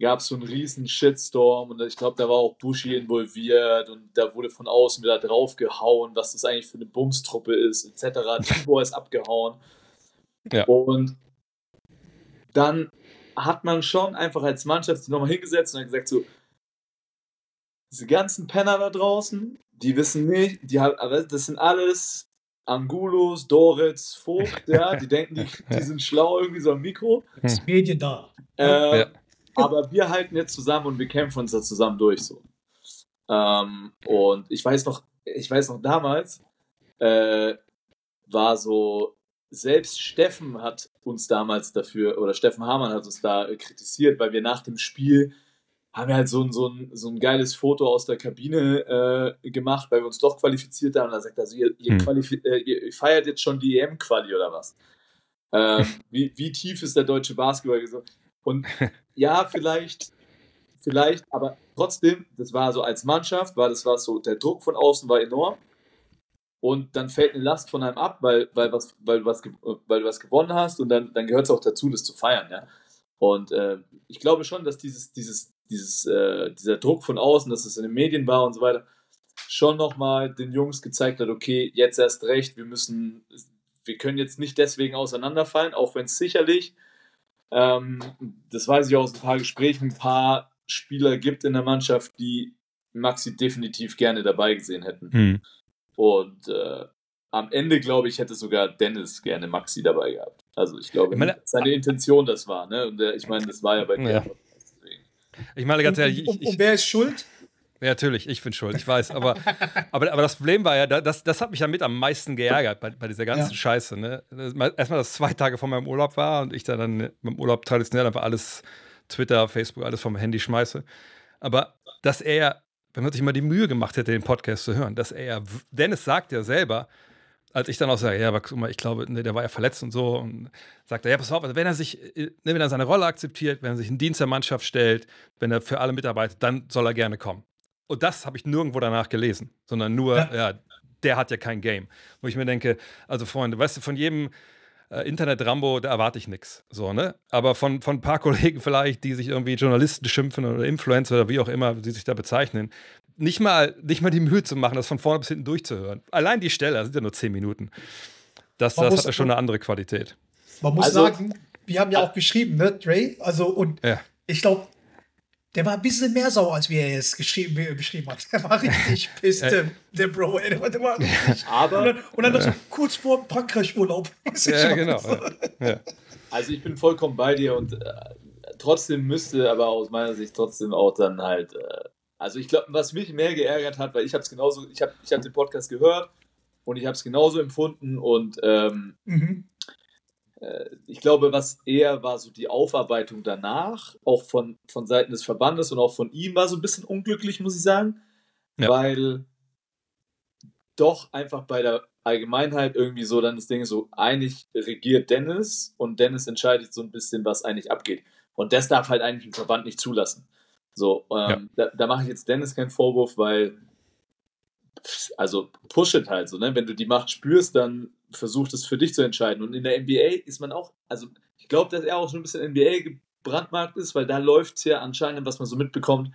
gab so einen riesen Shitstorm und ich glaube, da war auch Bushi involviert und da wurde von außen wieder draufgehauen, was das eigentlich für eine Bumstruppe ist, etc. Tibor ist abgehauen. Ja. Und dann hat man schon einfach als Mannschaft sich nochmal hingesetzt und hat gesagt, so, diese ganzen Penner da draußen, die wissen nicht, die haben, aber das sind alles Angulos, Doritz, Vogt, ja, die denken, die, die sind schlau irgendwie so am Mikro. Das Medien da. Äh, Ja. Aber wir halten jetzt zusammen und wir kämpfen uns da zusammen durch so. Ähm, und ich weiß noch, ich weiß noch damals, äh, war so, selbst Steffen hat uns damals dafür, oder Steffen Hamann hat uns da äh, kritisiert, weil wir nach dem Spiel haben wir halt so ein, so ein, so ein geiles Foto aus der Kabine äh, gemacht, weil wir uns doch qualifiziert haben. Und da sagt er so, ihr, ihr, Hm. äh, ihr feiert jetzt schon die EM-Quali oder was? Ähm, wie, wie tief ist der deutsche Basketball? Und ja, vielleicht, vielleicht, aber trotzdem, das war so als Mannschaft, war das war so, der Druck von außen war enorm. Und dann fällt eine Last von einem ab, weil, weil, was, weil, du was, weil du was gewonnen hast und dann, dann gehört es auch dazu, das zu feiern, ja. Und äh, ich glaube schon, dass dieses, dieses, dieses, äh, dieser Druck von außen, dass es in den Medien war und so weiter, schon nochmal den Jungs gezeigt hat, okay, jetzt erst recht, wir müssen, wir können jetzt nicht deswegen auseinanderfallen, auch wenn es sicherlich, ähm, das weiß ich aus ein paar Gesprächen, ein paar Spieler gibt in der Mannschaft, die Maxi definitiv gerne dabei gesehen hätten. Hm. Und äh, am Ende, glaube ich, hätte sogar Dennis gerne Maxi dabei gehabt. Also ich glaube, Ich meine- seine Intention das war. Ne? Und äh, ich meine, das war ja bei. Ja. Deswegen. Ich meine ganz und, ehrlich, ich, und, ich, und wer ist schuld? Ja, natürlich, ich bin schuld, ich weiß. Aber, aber, aber das Problem war ja, da- das, das hat mich ja mit am meisten geärgert bei, bei dieser ganzen Ja. Scheiße. Ne? Erstmal, dass es zwei Tage vor meinem Urlaub war und ich da dann beim Urlaub traditionell einfach alles, Twitter, Facebook, alles vom Handy schmeiße. Aber dass er wenn man sich mal die Mühe gemacht hätte, den Podcast zu hören, dass er ja, Dennis sagt ja selber, als ich dann auch sage, ja, aber guck mal, ich glaube, ne, der war ja verletzt und so, und sagt er, ja, pass auf, also wenn er sich, äh, ne, wenn er seine Rolle akzeptiert, wenn er sich in Dienst der Mannschaft stellt, wenn er für alle mitarbeitet, dann soll er gerne kommen. Und das habe ich nirgendwo danach gelesen, sondern nur, ja. Ja. der hat ja kein Game. Wo ich mir denke, also Freunde, weißt du, von jedem äh, Internet-Rambo, da erwarte ich nichts. So, ne? Aber von, von ein paar Kollegen vielleicht, die sich irgendwie Journalisten schimpfen oder Influencer oder wie auch immer, die sich da bezeichnen, nicht mal, nicht mal die Mühe zu machen, das von vorne bis hinten durchzuhören. Allein die Stelle, das sind ja nur zehn Minuten. Das, Man das muss- hat ja schon eine andere Qualität. Man muss Also- sagen, wir haben ja auch geschrieben, ne, Dre? Also, und Ja. ich glaube, der war ein bisschen mehr sauer, als wie er es geschrieben, wie er beschrieben hat. Der war richtig pisst, Ja. der, Bro. Ey. Der war, der war richtig. Und Aber, dann, und dann noch so kurz vor Frankreich-Urlaub. Ja, genau. Ja. also ich bin vollkommen bei dir und äh, trotzdem müsste aber aus meiner Sicht trotzdem auch dann halt, äh, also ich glaube, was mich mehr geärgert hat, weil ich habe es genauso, ich habe ich hab den Podcast gehört und ich habe es genauso empfunden und ähm, Mhm. Äh, ich glaube, was eher war so die Aufarbeitung danach, auch von, von Seiten des Verbandes und auch von ihm war so ein bisschen unglücklich, muss ich sagen, Ja. weil doch einfach bei der Allgemeinheit irgendwie so dann das Ding ist, so eigentlich regiert Dennis und Dennis entscheidet so ein bisschen, was eigentlich abgeht. Und das darf halt eigentlich ein Verband nicht zulassen. So, ähm, da, da mache ich jetzt Dennis keinen Vorwurf, weil also push it halt so, ne? Wenn du die Macht spürst, dann versucht es für dich zu entscheiden. Und in der NBA ist man auch, also ich glaube, dass er auch schon ein bisschen NBA gebrandmarkt ist, weil da läuft es ja anscheinend, was man so mitbekommt,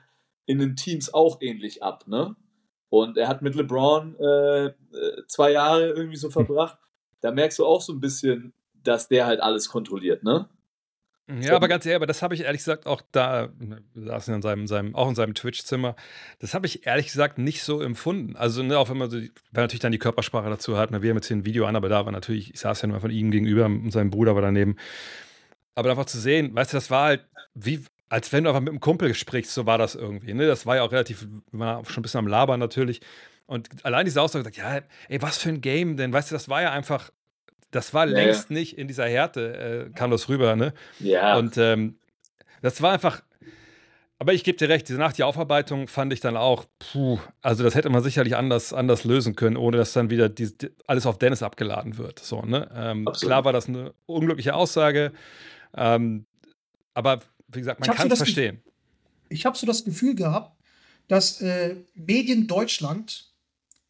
in den Teams auch ähnlich ab, ne? Und er hat mit LeBron äh, äh, zwei Jahre irgendwie so verbracht. Da merkst du auch so ein bisschen, dass der halt alles kontrolliert, ne? Ja, aber ganz ehrlich, aber das habe ich ehrlich gesagt auch da, wir saßen in seinem, seinem, auch in seinem Twitch-Zimmer, das habe ich ehrlich gesagt nicht so empfunden. Also, ne, auch wenn man so, die- weil natürlich dann die Körpersprache dazu hat, ne, wir haben jetzt hier ein Video an, aber da war natürlich, ich saß ja nur von ihm gegenüber und sein Bruder war daneben. Aber einfach zu sehen, weißt du, das war halt wie, als wenn du einfach mit einem Kumpel sprichst, so war das irgendwie. Ne? Das war ja auch relativ, war schon ein bisschen am Labern natürlich. Und allein diese Aussage ja, ey, was für ein Game denn? Weißt du, das war ja einfach, das war Ja, längst nicht in dieser Härte, äh, kam das rüber, ne? Ja. Und ähm, das war einfach. Aber ich gebe dir recht, diese nach die Aufarbeitung fand ich dann auch, puh, also das hätte man sicherlich anders, anders lösen können, ohne dass dann wieder die, die, alles auf Dennis abgeladen wird. So, ne? Ähm, klar war das eine unglückliche Aussage, ähm, aber wie gesagt, man kann es so verstehen. Ich habe so das Gefühl gehabt, dass äh, Medien Deutschland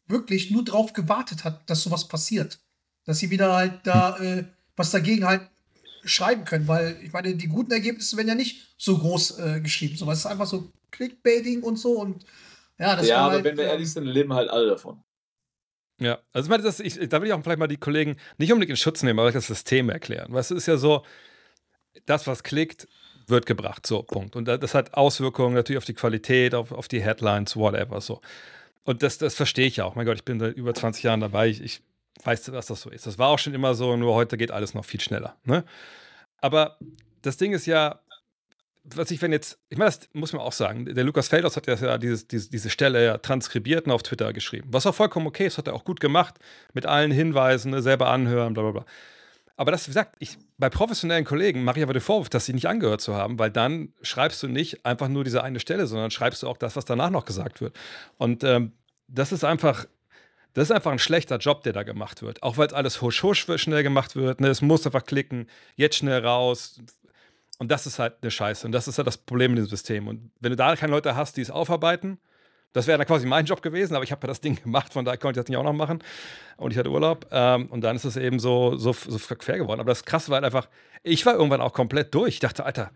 wirklich nur darauf gewartet hat, dass sowas passiert. Dass sie wieder halt da äh, was dagegen halt schreiben können, weil ich meine, die guten Ergebnisse werden ja nicht so groß äh, geschrieben. So, es ist einfach so Clickbaiting und so und ja, das Ja, aber halt, wenn wir ehrlich sind, leben halt alle davon. Ja, also ich meine, das, ich, da will ich auch vielleicht mal die Kollegen nicht unbedingt in Schutz nehmen, aber das System erklären. Weil es ist ja so, das, was klickt, wird gebracht. So, Punkt. Und das hat Auswirkungen natürlich auf die Qualität, auf, auf die Headlines, whatever. So. Und das, das verstehe ich ja auch. Mein Gott, ich bin seit über 20 Jahren dabei. Ich, ich weiß, dass das so ist. Das war auch schon immer so, nur heute geht alles noch viel schneller. Ne? Aber das Ding ist ja, was ich, wenn jetzt, ich meine, das muss man auch sagen, der Lukas Feldhaus hat ja dieses, diese, diese Stelle ja transkribiert und auf Twitter geschrieben. Was auch vollkommen okay ist, hat er auch gut gemacht, mit allen Hinweisen, ne, selber anhören, bla bla bla. Aber das, wie gesagt, ich, bei professionellen Kollegen mache ich aber den Vorwurf, dass sie nicht angehört zu haben, weil dann schreibst du nicht einfach nur diese eine Stelle, sondern schreibst du auch das, was danach noch gesagt wird. Und ähm, das ist einfach, das ist einfach ein schlechter Job, der da gemacht wird. Auch weil es alles husch husch schnell gemacht wird. Ne? Es muss einfach klicken, jetzt schnell raus. Und das ist halt eine Scheiße. Und das ist halt das Problem in diesem System. Und wenn du da keine Leute hast, die es aufarbeiten, das wäre dann quasi mein Job gewesen, aber ich habe ja das Ding gemacht, von daher konnte ich das nicht auch noch machen. Und ich hatte Urlaub. Ähm, und dann ist es eben so, so, so quer geworden. Aber das Krasse war halt einfach, ich war irgendwann auch komplett durch. Ich dachte, Alter,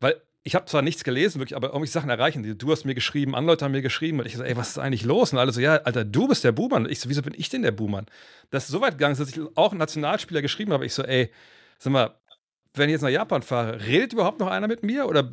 weil ich habe zwar nichts gelesen, wirklich, aber irgendwelche Sachen erreichen. Du hast mir geschrieben, andere Leute haben mir geschrieben. Und ich so, ey, was ist eigentlich los? Und alle so, ja, Alter, du bist der Buhmann. Und ich so, wieso bin ich denn der Buhmann? Das ist so weit gegangen, dass ich auch einen Nationalspieler geschrieben habe. Ich so, ey, sag mal, wenn ich jetzt nach Japan fahre, redet überhaupt noch einer mit mir oder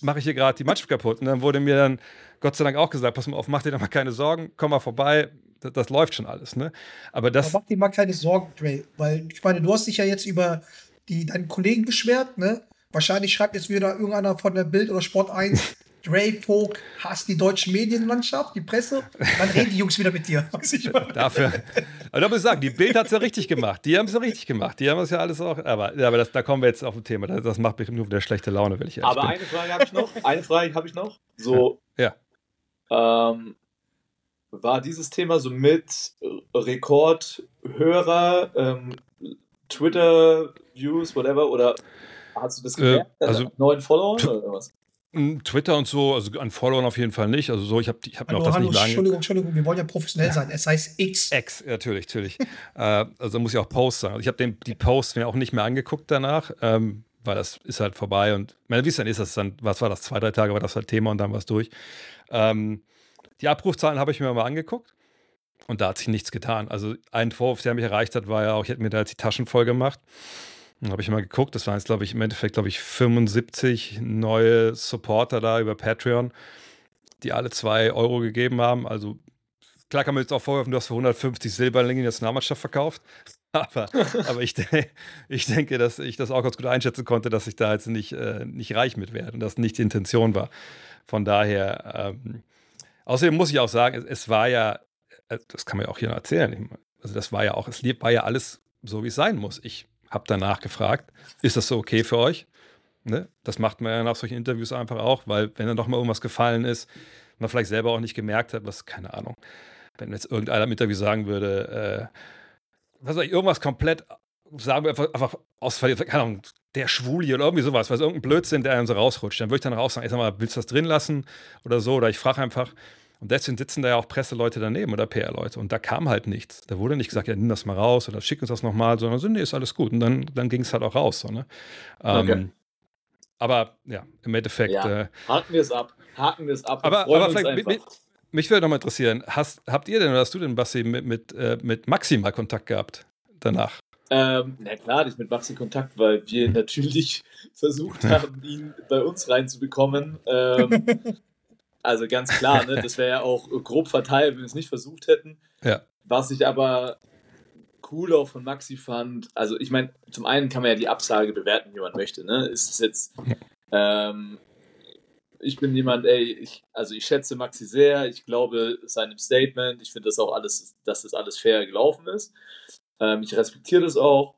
mache ich hier gerade die Mannschaft kaputt? Und dann wurde mir dann Gott sei Dank auch gesagt, pass mal auf, mach dir da mal keine Sorgen, komm mal vorbei, das, das läuft schon alles. Ne? Aber das, Aber mach dir mal keine Sorgen, Dre, weil ich meine, du hast dich ja jetzt über die, deinen Kollegen beschwert, ne? Wahrscheinlich schreibt jetzt wieder irgendeiner von der Bild oder Sport 1, Dre Vogt hasst die deutsche Medienlandschaft, die Presse, dann reden die Jungs wieder mit dir. Weiß ich mal. dafür. Aber da muss ich sagen, die Bild hat es ja richtig gemacht. Die haben es ja richtig gemacht. Die haben es ja alles auch. Aber, aber das, da kommen wir jetzt auf ein Thema. Das, das macht mich nur wieder schlechte Laune, will ich Aber bin. eine Frage habe ich noch. Eine Frage habe ich noch. So, Ja. ähm, war dieses Thema so mit Rekordhörer, ähm, Twitter-Views, whatever, oder hast du das gemerkt? Äh, also- neuen Follower oder was? Mm, Twitter und so, also an Followern auf jeden Fall nicht. Also so, ich habe ich hab mir auch Hallo, das hallo, nicht angeguckt. Entschuldigung, Entschuldigung, wir wollen ja professionell sein. Es heißt X. Ex, natürlich, natürlich. äh, also muss ich auch Post sagen. Also ich habe die Posts mir auch nicht mehr angeguckt danach, ähm, weil das ist halt vorbei und meine, wie es dann ist, das dann, was war das, zwei, drei Tage war das halt Thema und dann war es durch. Ähm, die Abrufzahlen habe ich mir mal angeguckt und da hat sich nichts getan. Also ein Vorwurf, der mich erreicht hat, war ja auch, ich hätte mir da jetzt die Taschen voll gemacht. Habe ich mal geguckt, das waren jetzt, glaube ich, im Endeffekt, glaube ich, 75 neue Supporter da über Patreon, die alle zwei Euro gegeben haben. Also klar kann man jetzt auch vorwerfen, du hast für 150 Silberlinge die Nationalmannschaft verkauft. Aber, aber ich, ich denke, dass ich das auch ganz gut einschätzen konnte, dass ich da jetzt nicht, äh, nicht reich mit werde und das nicht die Intention war. Von daher, ähm, außerdem muss ich auch sagen, es, es war ja, äh, das kann man ja auch hier noch erzählen, also das war ja auch, es war ja alles so, wie es sein muss. Ich habe danach gefragt, ist das so okay für euch? Ne? Das macht man ja nach solchen Interviews einfach auch, weil wenn dann doch mal irgendwas gefallen ist, man vielleicht selber auch nicht gemerkt hat, was, keine Ahnung, wenn jetzt irgendeiner im Interview sagen würde, äh, was weiß ich, irgendwas komplett, sagen wir einfach, einfach aus, keine Ahnung, der Schwuli oder irgendwie sowas, weil es irgendein Blödsinn, der einem so rausrutscht, dann würde ich dann raus sagen, ey, sag mal, willst du das drin lassen oder so, oder ich frage einfach. Und deswegen sitzen da ja auch Presseleute daneben oder PR-Leute. Und da kam halt nichts. Da wurde nicht gesagt, ja, nimm das mal raus oder schick uns das nochmal, sondern so, nee, ist alles gut. Und dann, dann ging es halt auch raus. So, ne? ähm, Okay. Aber ja, im Endeffekt, Ja. äh, Haken wir es ab. Haken wir es ab. Aber- aber vielleicht einfach. mich würde nochmal interessieren, hast, habt ihr denn oder hast du denn, Basti, mit, mit, äh, mit Maxi mal Kontakt gehabt danach? Ähm, na klar, ich mit Maxi Kontakt, weil wir natürlich versucht haben, ihn bei uns reinzubekommen. Ähm, also ganz klar, ne, das wäre ja auch grob verteilt, wenn wir es nicht versucht hätten. Ja. Was ich aber cool auch von Maxi fand, also ich meine, zum einen kann man ja die Absage bewerten, wie man möchte. Ne? Ist es jetzt, ähm, ich bin jemand, ey, ich, also ich schätze Maxi sehr, ich glaube seinem Statement, ich finde das auch alles, dass das alles fair gelaufen ist. Ähm, ich respektiere das auch.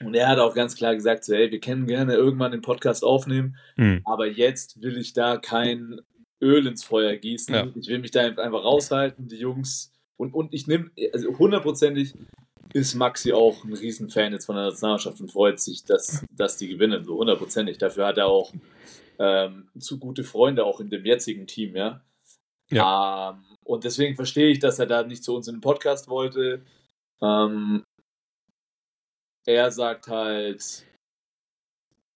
Und er hat auch ganz klar gesagt, so, hey, wir können gerne irgendwann den Podcast aufnehmen, Hm. aber jetzt will ich da kein Öl ins Feuer gießen. Ja. Ich will mich da einfach raushalten, die Jungs. Und, und ich nehme, also hundertprozentig ist Maxi auch ein Riesenfan jetzt von der Nationalmannschaft und freut sich, dass, dass die gewinnen, so hundertprozentig. Dafür hat er auch ähm, zu gute Freunde auch in dem jetzigen Team, ja. Ähm, und deswegen verstehe ich, dass er da nicht zu uns in den Podcast wollte. Ähm, er sagt halt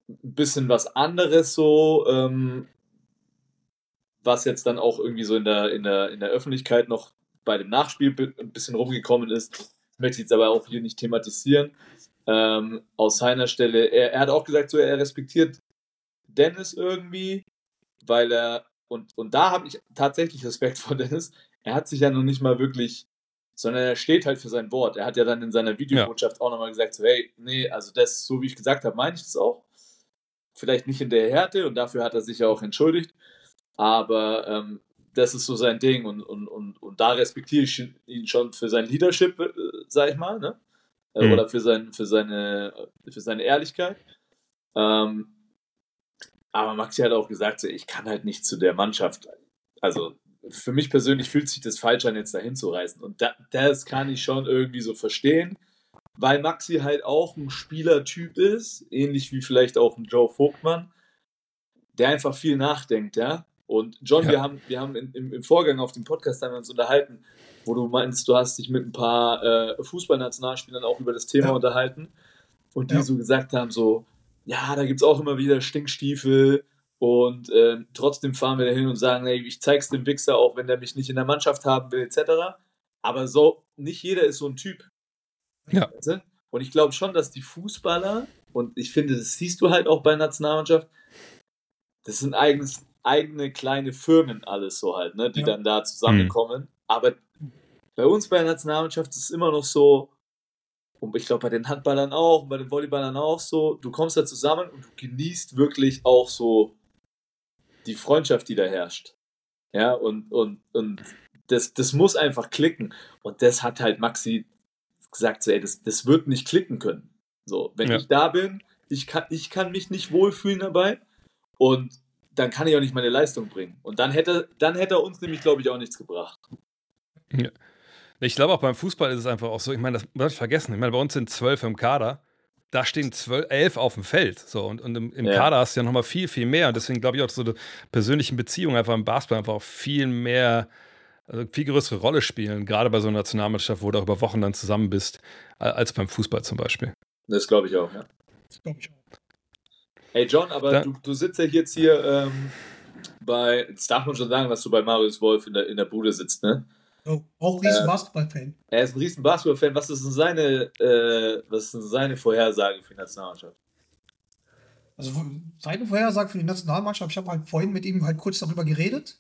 ein bisschen was anderes so, ähm, was jetzt dann auch irgendwie so in der, in der, in der Öffentlichkeit noch bei dem Nachspiel ein bisschen rumgekommen ist. Möchte ich jetzt aber auch hier nicht thematisieren. Ähm, aus seiner Stelle, er, er hat auch gesagt, so, er respektiert Dennis irgendwie, weil er, und, und da habe ich tatsächlich Respekt vor Dennis, er hat sich ja noch nicht mal wirklich, sondern er steht halt für sein Wort. Er hat ja dann in seiner Videobotschaft auch nochmal gesagt, so, hey, nee, also das, so wie ich gesagt habe, meine ich das auch. Vielleicht nicht in der Härte und dafür hat er sich ja auch entschuldigt. Aber ähm, das ist so sein Ding und, und, und, und da respektiere ich ihn schon für sein Leadership, äh, sag ich mal, ne? Äh, Mhm. Oder für, sein, für, seine, für seine Ehrlichkeit. Ähm, aber Maxi hat auch gesagt, so, ich kann halt nicht zu der Mannschaft. Also für mich persönlich fühlt sich das falsch an, jetzt dahin zu reisen. Und da, das kann ich schon irgendwie so verstehen, weil Maxi halt auch ein Spielertyp ist, ähnlich wie vielleicht auch ein Joe Vogtmann, der einfach viel nachdenkt, ja. Und John, Ja. wir haben, wir haben in, im, im Vorgang auf dem Podcast haben wir uns unterhalten, wo du meinst, du hast dich mit ein paar äh, Fußballnationalspielern auch über das Thema Ja. unterhalten und die Ja. so gesagt haben, so, ja, da gibt es auch immer wieder Stinkstiefel und ähm, trotzdem fahren wir dahin und sagen, hey, ich zeig's dem Wichser, auch wenn der mich nicht in der Mannschaft haben will, etc. Aber so, nicht jeder ist so ein Typ. Ja. Weißt du? Und ich glaube schon, dass die Fußballer, und ich finde, das siehst du halt auch bei Nationalmannschaft, das sind eigenes, eigene kleine Firmen alles so halt, ne, die Ja. dann da zusammenkommen. Aber bei uns bei der Nationalmannschaft ist es immer noch so, und ich glaube bei den Handballern auch, und bei den Volleyballern auch so, du kommst da zusammen und du genießt wirklich auch so die Freundschaft, die da herrscht. Ja, und, und, und das, das muss einfach klicken. Und das hat halt Maxi gesagt, so, ey, das, das wird nicht klicken können. So, wenn Ja. ich da bin, ich kann, ich kann mich nicht wohlfühlen dabei und dann kann ich auch nicht meine Leistung bringen. Und dann hätte, dann hätte er uns nämlich, glaube ich, auch nichts gebracht. Ich glaube auch beim Fußball ist es einfach auch so, ich meine, das darf ich vergessen. Ich meine, bei uns sind zwölf im Kader. Da stehen zwölf, elf auf dem Feld. So, und, und im, im Ja. Kader hast du ja nochmal viel, viel mehr. Und deswegen glaube ich auch, so die persönlichen Beziehungen einfach im Basketball einfach auch viel mehr, also viel größere Rolle spielen, gerade bei so einer Nationalmannschaft, wo du auch über Wochen dann zusammen bist, als beim Fußball zum Beispiel. Das glaube ich auch, ja. Das glaube ich auch. Hey John, aber Da- du, du sitzt ja jetzt hier ähm, bei, jetzt darf man schon sagen, dass du bei Marius Wolf in der, in der Bude sitzt, ne? So, auch riesen Äh, Basketball-Fan. Er ist ein riesen Basketball-Fan. Was ist denn seine, äh, was ist denn seine Vorhersage für die Nationalmannschaft? Also seine Vorhersage für die Nationalmannschaft, ich habe halt vorhin mit ihm halt kurz darüber geredet.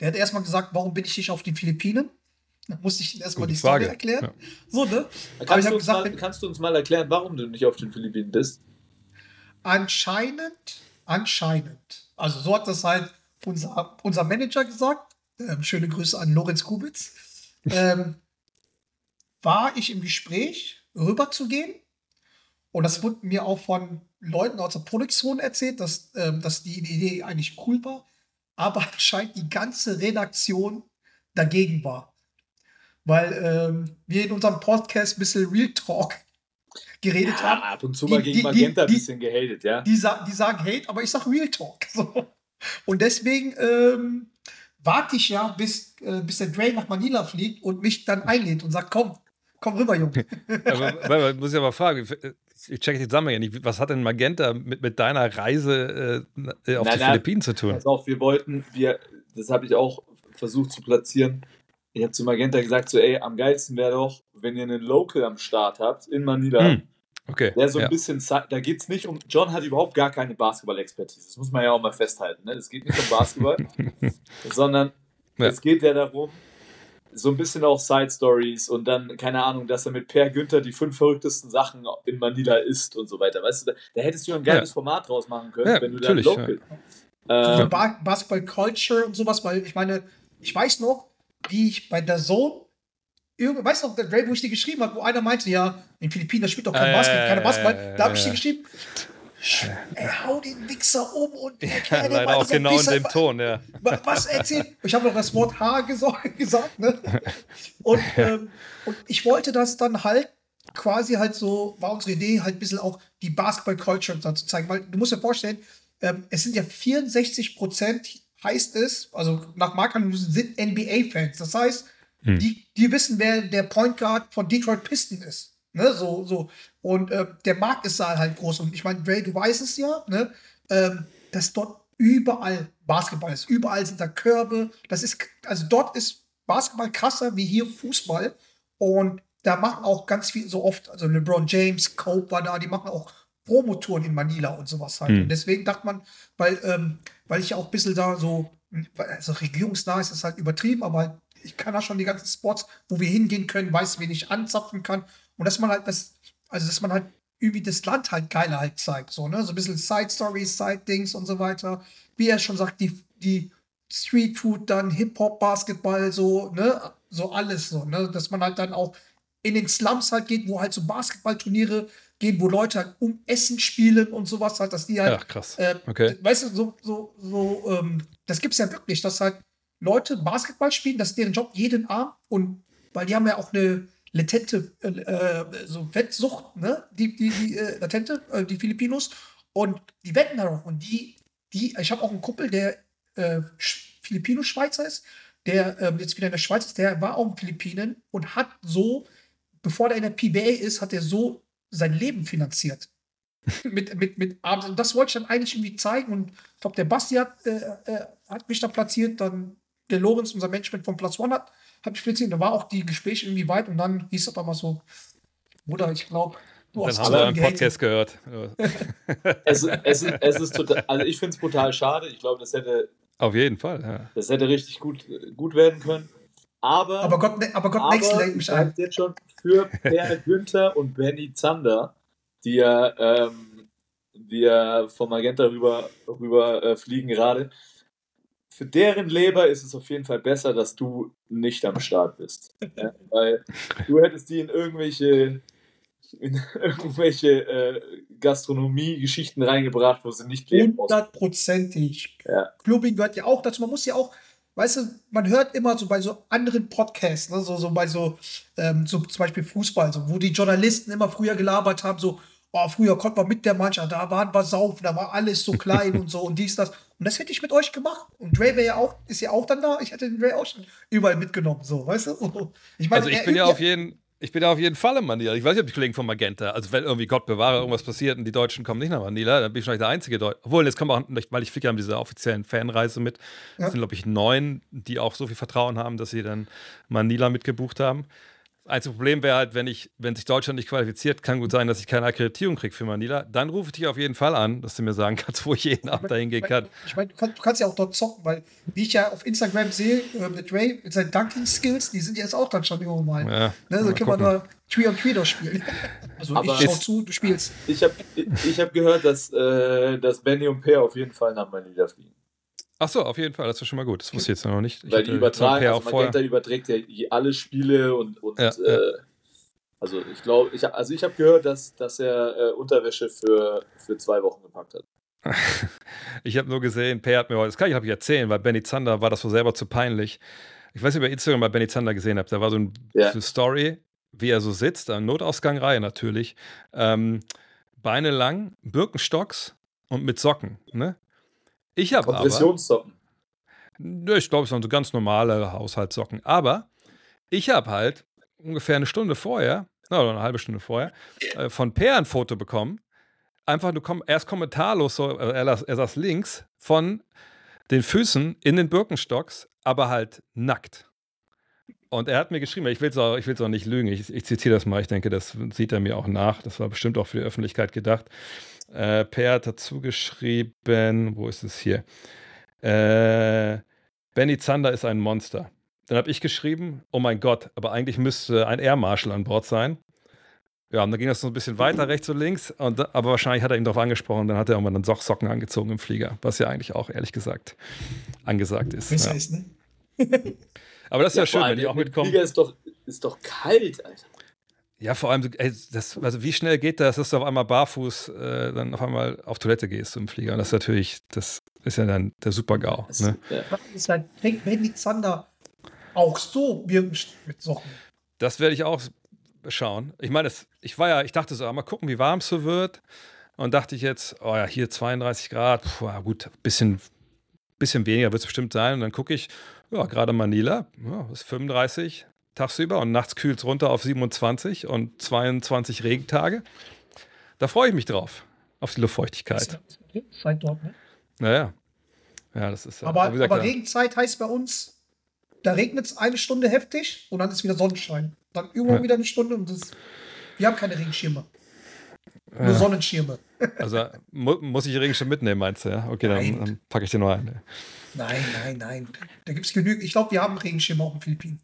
Der hat erstmal gesagt, warum bin ich nicht auf den Philippinen? Dann musste ich ihm erstmal die Story Frage. erklären. Ja. So, ne? Aber ich Kannst, du gesagt, mal, kannst du uns mal erklären, warum du nicht auf den Philippinen bist? Anscheinend, anscheinend, also so hat das halt unser, unser Manager gesagt, ähm, schöne Grüße an Lorenz Kubitz, ähm, war ich im Gespräch, rüberzugehen. Und das wurde mir auch von Leuten aus der Produktion erzählt, dass, ähm, dass die Idee eigentlich cool war, aber anscheinend die ganze Redaktion dagegen war. Weil ähm, wir in unserem Podcast ein bisschen Real Talk geredet Ja, haben ab und zu Die- mal gegen die- Magenta ein die- bisschen gehatet, ja? die, sa die sagen Hate, aber ich sag Real Talk. So. Und deswegen ähm, warte ich ja, bis, äh, bis der Dre nach Manila fliegt und mich dann einlädt und sagt, komm, komm rüber, Junge. Aber, weil, muss ich aber fragen, ich checke die Zusammenhänge nicht. Was hat denn Magenta mit, mit deiner Reise äh, auf Nein, die nein. Philippinen zu tun? Pass auf, wir wollten, wir, das habe ich auch versucht zu platzieren. Ich habe zu Magenta gesagt, so, ey, am geilsten wäre doch, wenn ihr einen Local am Start habt in Manila, Hm, Okay. der so ein ja. bisschen, Zeit- da geht es nicht um, John hat überhaupt gar keine Basketball-Expertise, das muss man ja auch mal festhalten, ne? Es geht nicht um Basketball, sondern Ja. es geht ja darum, so ein bisschen auch Side-Stories und dann, keine Ahnung, dass er mit Per Günther die fünf verrücktesten Sachen in Manila isst und so weiter. Weißt du, da, da hättest du ja ein geiles Ja. Format draus machen können, Ja, wenn du da natürlich, Local. So Ähm, ba Basketball-Culture und sowas, weil ich meine, ich weiß noch, wie ich bei der Zone irgend- weißt du noch, der Dre, wo ich dir geschrieben habe, wo einer meinte, ja, in Philippinen, da spielt doch kein Äh, Basketball, keine Basketball. Da habe ich dir geschrieben, ey, hau den Wichser um und erklär dir Leider mal, auch genau in dem Ton, ja. Wa- Was erzählt? Ich habe noch das Wort Haar gesagt, ne? Und, ähm, und ich wollte das dann halt quasi halt so, war unsere Idee halt ein bisschen auch die Basketball-Culture zu zeigen, weil du musst dir vorstellen, ähm, es sind ja 64 Prozent, heißt es, also nach Marktanalysen sind NBA-Fans. Das heißt, die, die wissen, wer der Point Guard von Detroit Pistons ist. Ne, so, so. Und äh, der Markt ist da halt groß. Und ich meine, Dre, du weißt es ja, ne, ähm, dass dort überall Basketball ist. Überall sind da Körbe. Das ist, also dort ist Basketball krasser wie hier Fußball. Und da machen auch ganz viel, so oft, also LeBron James, Cope war da, die machen auch Promotouren in Manila und sowas halt. Und deswegen dachte man, weil, ähm, weil ich ja auch ein bisschen da so, also regierungsnah ist das halt übertrieben, aber halt, ich kann da schon die ganzen Spots, wo wir hingehen können, weiß, wen ich anzapfen kann. Und dass man halt das, also dass man halt irgendwie das Land halt geiler halt zeigt, so, ne? So ein bisschen Side Stories, Side Dings und so weiter. Wie er schon sagt, die, die Street Food, dann Hip-Hop, Basketball, so, ne? So alles so, ne? Dass man halt dann auch in den Slums halt geht, wo halt so Basketballturniere gehen, wo Leute halt um Essen spielen und sowas halt, dass die halt Ach, krass. äh, Okay. Weißt du, so, so, so ähm, das gibt es ja wirklich, dass halt Leute Basketball spielen, das ist deren Job jeden Abend und weil die haben ja auch eine latente äh, äh, so Wettsucht, ne? Die, die, die äh, latente, äh, die Filipinos und die wetten darauf und die, die, ich habe auch einen Kumpel, der äh, Sch- Filipino-Schweizer ist, der ähm, jetzt wieder in der Schweiz ist, der war auch in Philippinen und hat so, bevor der in der PBA ist, hat er so sein Leben finanziert mit, mit, mit Abends. Und das wollte ich dann eigentlich irgendwie zeigen. Und ich glaube, der Basti hat, äh, äh, hat mich da platziert, dann der Lorenz, unser Management von Plus One, hat, hat mich platziert. Da war auch die Gespräche irgendwie weit und dann hieß es aber so, Bruder, ich glaube, du Dann hast haben wir alle einen Podcast gehört. Es, es, ist- es ist total, also ich finde es brutal schade. Ich glaube, das hätte, Auf jeden Fall, ja. das hätte richtig gut, gut werden können. Aber, Aber Gott, ne- aber Gott, aber Next lenkt ich mich ein. jetzt schon für Per Günther und Benny Zander, die ja, ähm, die ja vom Magenta rüber, rüber äh, fliegen gerade. Für deren Leber ist es auf jeden Fall besser, dass du nicht am Start bist. Ja, weil du hättest die in irgendwelche, in irgendwelche äh, Gastronomie-Geschichten reingebracht, wo sie nicht leben. Hundertprozentig. Ja. Clubbing gehört ja auch dazu. Man muss ja auch, weißt du, man hört immer so bei so anderen Podcasts, ne, so, so bei so, ähm, so zum Beispiel Fußball, so, wo die Journalisten immer früher gelabert haben, so, oh, früher konnte man mit der Mannschaft, da waren wir saufen, da war alles so klein und so und dies, das. Und das hätte ich mit euch gemacht. Und Dre wäre ja auch, ist ja auch dann da. Ich hätte den Dre auch schon überall mitgenommen, so, weißt du? Ich meine, Also ich bin ja auf jeden ich bin ja auf jeden Fall in Manila. Ich weiß nicht, ob die Kollegen von Magenta, also wenn irgendwie Gott bewahre, irgendwas passiert und die Deutschen kommen nicht nach Manila, dann bin ich vielleicht der einzige Deutsche. Obwohl, jetzt kommen auch, weil ich fliege ja mit dieser offiziellen Fanreise mit. Das Ja. sind, glaube ich, neun, die auch so viel Vertrauen haben, dass sie dann Manila mitgebucht haben. Das einzige Problem wäre halt, wenn ich, wenn sich Deutschland nicht qualifiziert, kann gut sein, dass ich keine Akkreditierung kriege für Manila. Dann rufe ich dich auf jeden Fall an, dass du mir sagen kannst, wo ich jeden Abend dahin gehen kann. Ich meine, du, kannst- ja auch dort zocken, weil, wie ich ja auf Instagram sehe, äh, mit Ray, mit seinen Dunking-Skills, die sind jetzt auch dann schon irgendwo mal. Ja, ne, so können wir nur Tree on Tree spielen. Also Aber- ich schau zu, du spielst. Ich habe ich hab gehört, dass, äh, dass Benny und Per auf jeden Fall nach Manila fliegen. Ach so, auf jeden Fall, das ist schon mal gut. Das wusste ich jetzt noch nicht. Ich Weil die übertragen, also auch vorher. Magenta überträgt ja alle Spiele und, und Ja, äh, ja. also ich glaube, ich, also ich habe gehört, dass, dass er äh, Unterwäsche für, für zwei Wochen gepackt hat. Ich habe nur gesehen, Per hat mir heute, das kann ich, ich erzählen, weil Benny Zander war das so selber zu peinlich. Ich weiß nicht, ob ihr Instagram bei Benny Zander gesehen habt. Da war so ein, Ja. so eine Story, wie er so sitzt, an Notausgangreihe natürlich. Ähm, Beine lang, Birkenstocks und mit Socken. Ne? Ich habe. Kompressionssocken. Ich glaube, es waren so ganz normale Haushaltssocken. Aber ich habe halt ungefähr eine Stunde vorher, oder eine halbe Stunde vorher, äh, von Per ein Foto bekommen. Einfach nur kom erst kommentarlos, so, äh, er, las- er saß links von den Füßen in den Birkenstocks, aber halt nackt. Und er hat mir geschrieben, ich will es auch, ich auch nicht lügen, ich, ich zitiere das mal, ich denke, das sieht er mir auch nach. Das war bestimmt auch für die Öffentlichkeit gedacht. Äh, per hat dazu geschrieben, wo ist es hier? Äh, Benny Zander ist ein Monster. Dann habe ich geschrieben, oh mein Gott, aber eigentlich müsste ein Air Marshal an Bord sein. Ja, und dann ging das so ein bisschen weiter, rechts und links, und, aber wahrscheinlich hat er ihn darauf angesprochen, dann hat er irgendwann dann Sock- Socken angezogen im Flieger, was ja eigentlich auch, ehrlich gesagt, angesagt ist. Besser Ja. ist, ne? Aber das ist ja, schön, vor wenn die auch mit mitkommen. Flieger ist doch, ist doch kalt, Alter. Ja, vor allem, ey, das, also wie schnell geht das, dass du auf einmal barfuß äh, dann auf einmal auf Toilette gehst im Flieger? Und das ist natürlich, das ist ja dann der Super-GAU. Das, Ne? ist halt, wenn die Zander auch so mit Socken. Das werde ich auch schauen. Ich meine, ich war ja, ich dachte so, ah, mal gucken, wie warm es so wird. Und dachte ich jetzt, oh ja, hier 32 Grad, puh, gut, bisschen, bisschen weniger wird es bestimmt sein. Und dann gucke ich, ja, gerade Manila, ja, ist 35 tagsüber und nachts kühlt es runter auf 27 und 22 Regentage. Da freue ich mich drauf, auf die Luftfeuchtigkeit. Zeit dort, ne? Naja. Ja, das ist. Aber, aber ja. Regenzeit heißt bei uns, da regnet es eine Stunde heftig und dann ist wieder Sonnenschein. Dann irgendwann Ja. wieder eine Stunde und das, wir haben keine Regenschirme. Nur Ja. Sonnenschirme. Also mu muss ich Regenschirm mitnehmen, meinst du? Ja? Okay, dann, Nein. dann packe ich den noch ein. Nein, nein, nein. Da gibt es genügend. Ich glaube, wir haben Regenschirme auf den Philippinen.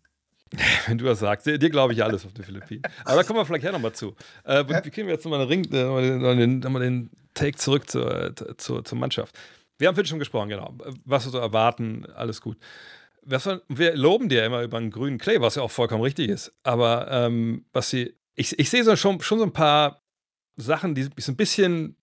Wenn du das sagst, dir, dir glaube ich alles auf den Philippinen. Aber da kommen wir vielleicht ja nochmal zu. Äh, wie, Ja. wie kriegen wir jetzt nochmal den, Ring, äh, den, den, Take zurück zur, äh, zur, zur Mannschaft? Wir haben vorhin schon gesprochen, genau. Was wir so erwarten, alles gut. Wir, wir loben dir immer über einen grünen Clay, was ja auch vollkommen richtig ist. Aber ähm, was sie, ich, ich sehe so schon, schon so ein paar Sachen, die so ein bisschen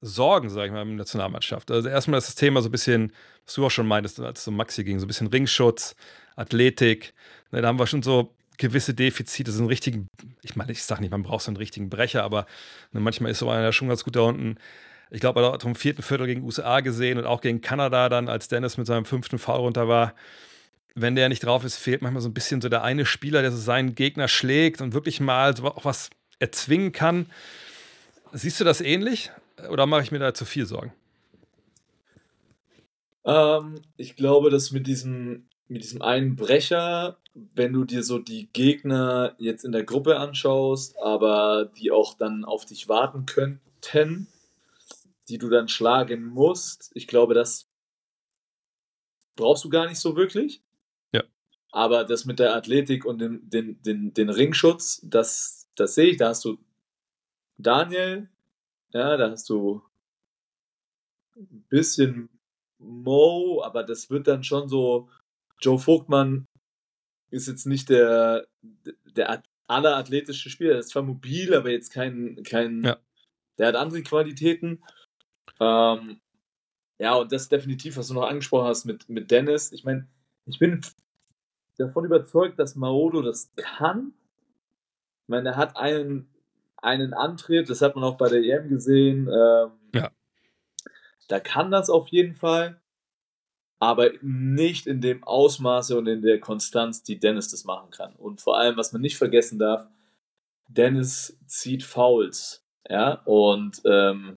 sorgen, sage ich mal, in der Nationalmannschaft. Also erstmal ist das Thema so ein bisschen, was du auch schon meintest, als es um Maxi ging, so ein bisschen Ringschutz, Athletik. Ne, da haben wir schon so gewisse Defizite, so einen richtigen, ich meine, ich sage nicht, man braucht so einen richtigen Brecher, aber ne, manchmal ist so einer schon ganz gut da unten. Ich glaube, er hat im vierten Viertel gegen USA gesehen und auch gegen Kanada dann, als Dennis mit seinem fünften Foul runter war. Wenn der nicht drauf ist, fehlt manchmal so ein bisschen so der eine Spieler, der so seinen Gegner schlägt und wirklich mal so auch was erzwingen kann. Siehst du das ähnlich oder mache ich mir da zu viel Sorgen? Ähm, ich glaube, dass mit diesem, mit diesem einen Brecher, wenn du dir so die Gegner jetzt in der Gruppe anschaust, aber die auch dann auf dich warten könnten, die du dann schlagen musst, ich glaube, das brauchst du gar nicht so wirklich. Ja. Aber das mit der Athletik und den, den, den, den Ringschutz, das, das sehe ich. Da hast du Daniel, ja, da hast du ein bisschen Mo, aber das wird dann schon so. Joe Vogtmann ist jetzt nicht der, der allerathletische Spieler. Er ist zwar mobil, aber jetzt kein. kein Ja. Der hat andere Qualitäten. Ähm, ja, und das definitiv, was du noch angesprochen hast mit, mit Dennis. Ich meine, ich bin davon überzeugt, dass Maodo das kann. Ich meine, er hat einen, einen Antritt, das hat man auch bei der EM gesehen. Ähm, Ja. Da kann das auf jeden Fall, aber nicht in dem Ausmaße und in der Konstanz, die Dennis das machen kann. Und vor allem, was man nicht vergessen darf, Dennis zieht Fouls. Ja, und ähm,